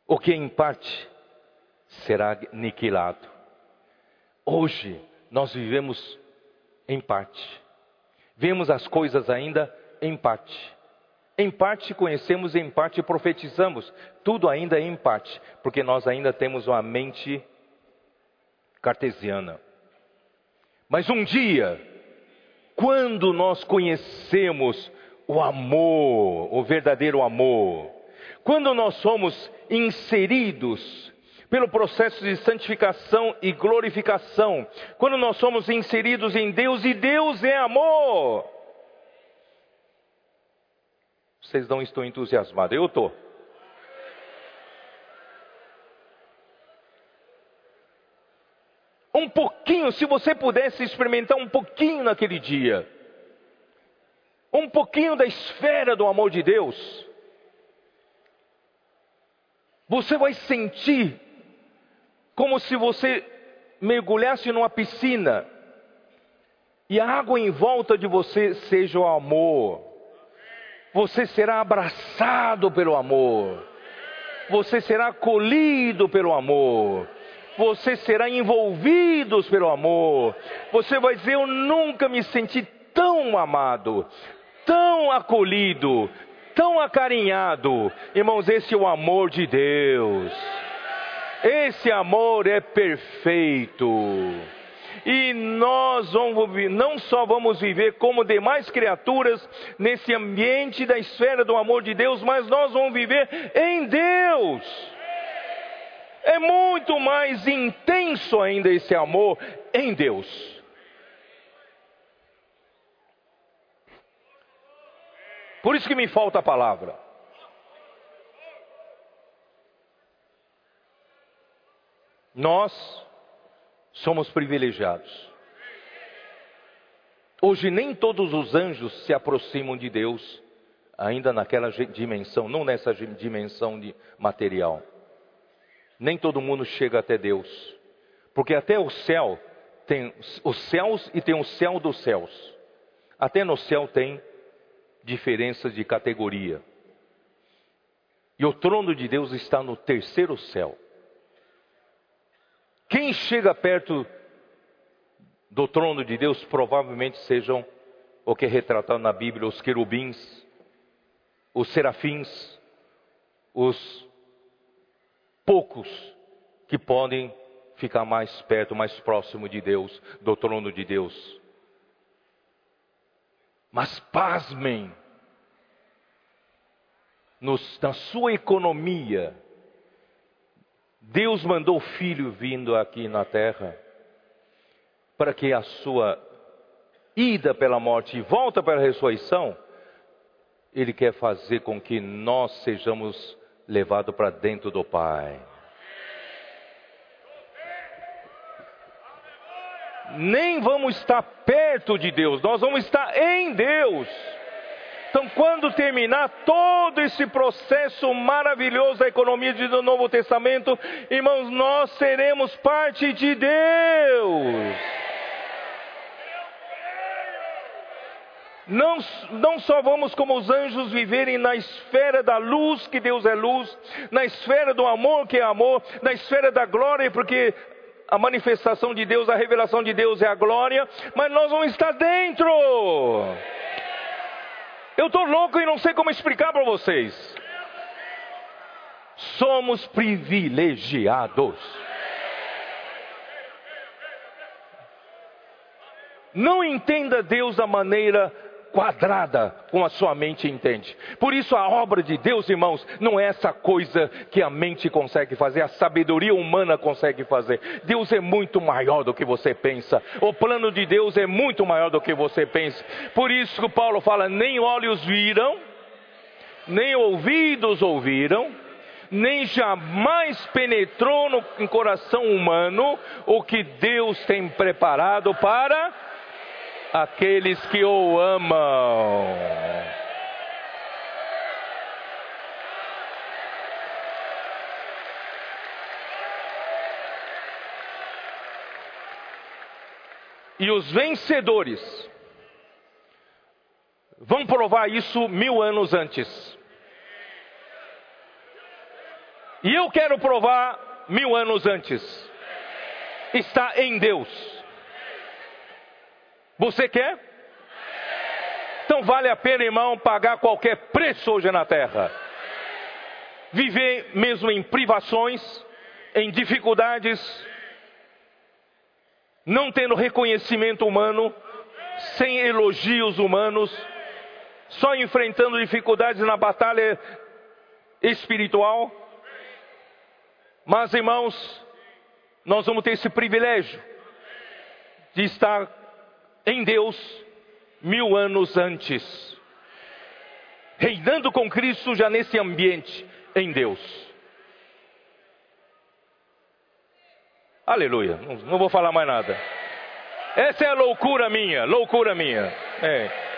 O que em parte será aniquilado. Hoje nós vivemos em parte vemos as coisas ainda em parte. Em parte conhecemos, em parte profetizamos. Tudo ainda em parte, porque nós ainda temos uma mente cartesiana. Mas um dia, quando nós conhecemos o amor, o verdadeiro amor, quando nós somos inseridos pelo processo de santificação e glorificação, quando nós somos inseridos em Deus e Deus é amor. Vocês não estão entusiasmados, eu estou. Um pouquinho, se você pudesse experimentar um pouquinho naquele dia, um pouquinho da esfera do amor de Deus, você vai sentir como se você mergulhasse numa piscina e a água em volta de você seja o amor. Você será abraçado pelo amor. Você será acolhido pelo amor. Você será envolvido pelo amor. Você vai dizer: Eu nunca me senti tão amado, tão acolhido, tão acarinhado. Irmãos, esse é o amor de Deus. Esse amor é perfeito. E nós vamos, não só vamos viver como demais criaturas nesse ambiente da esfera do amor de Deus, mas nós vamos viver em Deus. É muito mais intenso ainda esse amor em Deus. Por isso que me falta a palavra. Nós somos privilegiados. Hoje nem todos os anjos se aproximam de Deus, ainda naquela dimensão, não nessa dimensão de material. Nem todo mundo chega até Deus, porque até o céu tem os céus e tem o céu dos céus. Até no céu tem diferenças de categoria. E o trono de Deus está no terceiro céu. Quem chega perto do trono de Deus provavelmente sejam o que é retratado na Bíblia, os querubins, os serafins, os poucos que podem ficar mais perto, mais próximo de Deus, do trono de Deus. Mas pasmem, nos, na sua economia, Deus mandou o filho vindo aqui na terra para que a sua ida pela morte e volta para a ressurreição, Ele quer fazer com que nós sejamos levados para dentro do Pai. nem vamos estar perto de Deus, nós vamos estar em Deus. Então, quando terminar todo esse processo maravilhoso da economia do Novo Testamento, irmãos, nós seremos parte de Deus. Não, não só vamos como os anjos viverem na esfera da luz, que Deus é luz, na esfera do amor, que é amor, na esfera da glória, porque a manifestação de Deus, a revelação de Deus é a glória, mas nós vamos estar dentro. Eu estou louco e não sei como explicar para vocês. Somos privilegiados. Não entenda Deus da maneira quadrada como a sua mente entende. Por isso a obra de Deus, irmãos, não é essa coisa que a mente consegue fazer, a sabedoria humana consegue fazer. Deus é muito maior do que você pensa. O plano de Deus é muito maior do que você pensa. Por isso que Paulo fala: nem olhos viram, nem ouvidos ouviram, nem jamais penetrou no coração humano o que Deus tem preparado para aqueles que o amam. E os vencedores vão provar isso mil anos antes. E eu quero provar mil anos antes. Está em Deus. Você quer? Então vale a pena, irmão, pagar qualquer preço hoje na terra. Viver mesmo em privações, em dificuldades, não tendo reconhecimento humano, sem elogios humanos, só enfrentando dificuldades na batalha espiritual. Mas, irmãos, nós vamos ter esse privilégio de estar em Deus mil anos antes, reinando com Cristo já nesse ambiente em Deus. Aleluia, não, não vou falar mais nada. Essa é a loucura minha, loucura minha. É.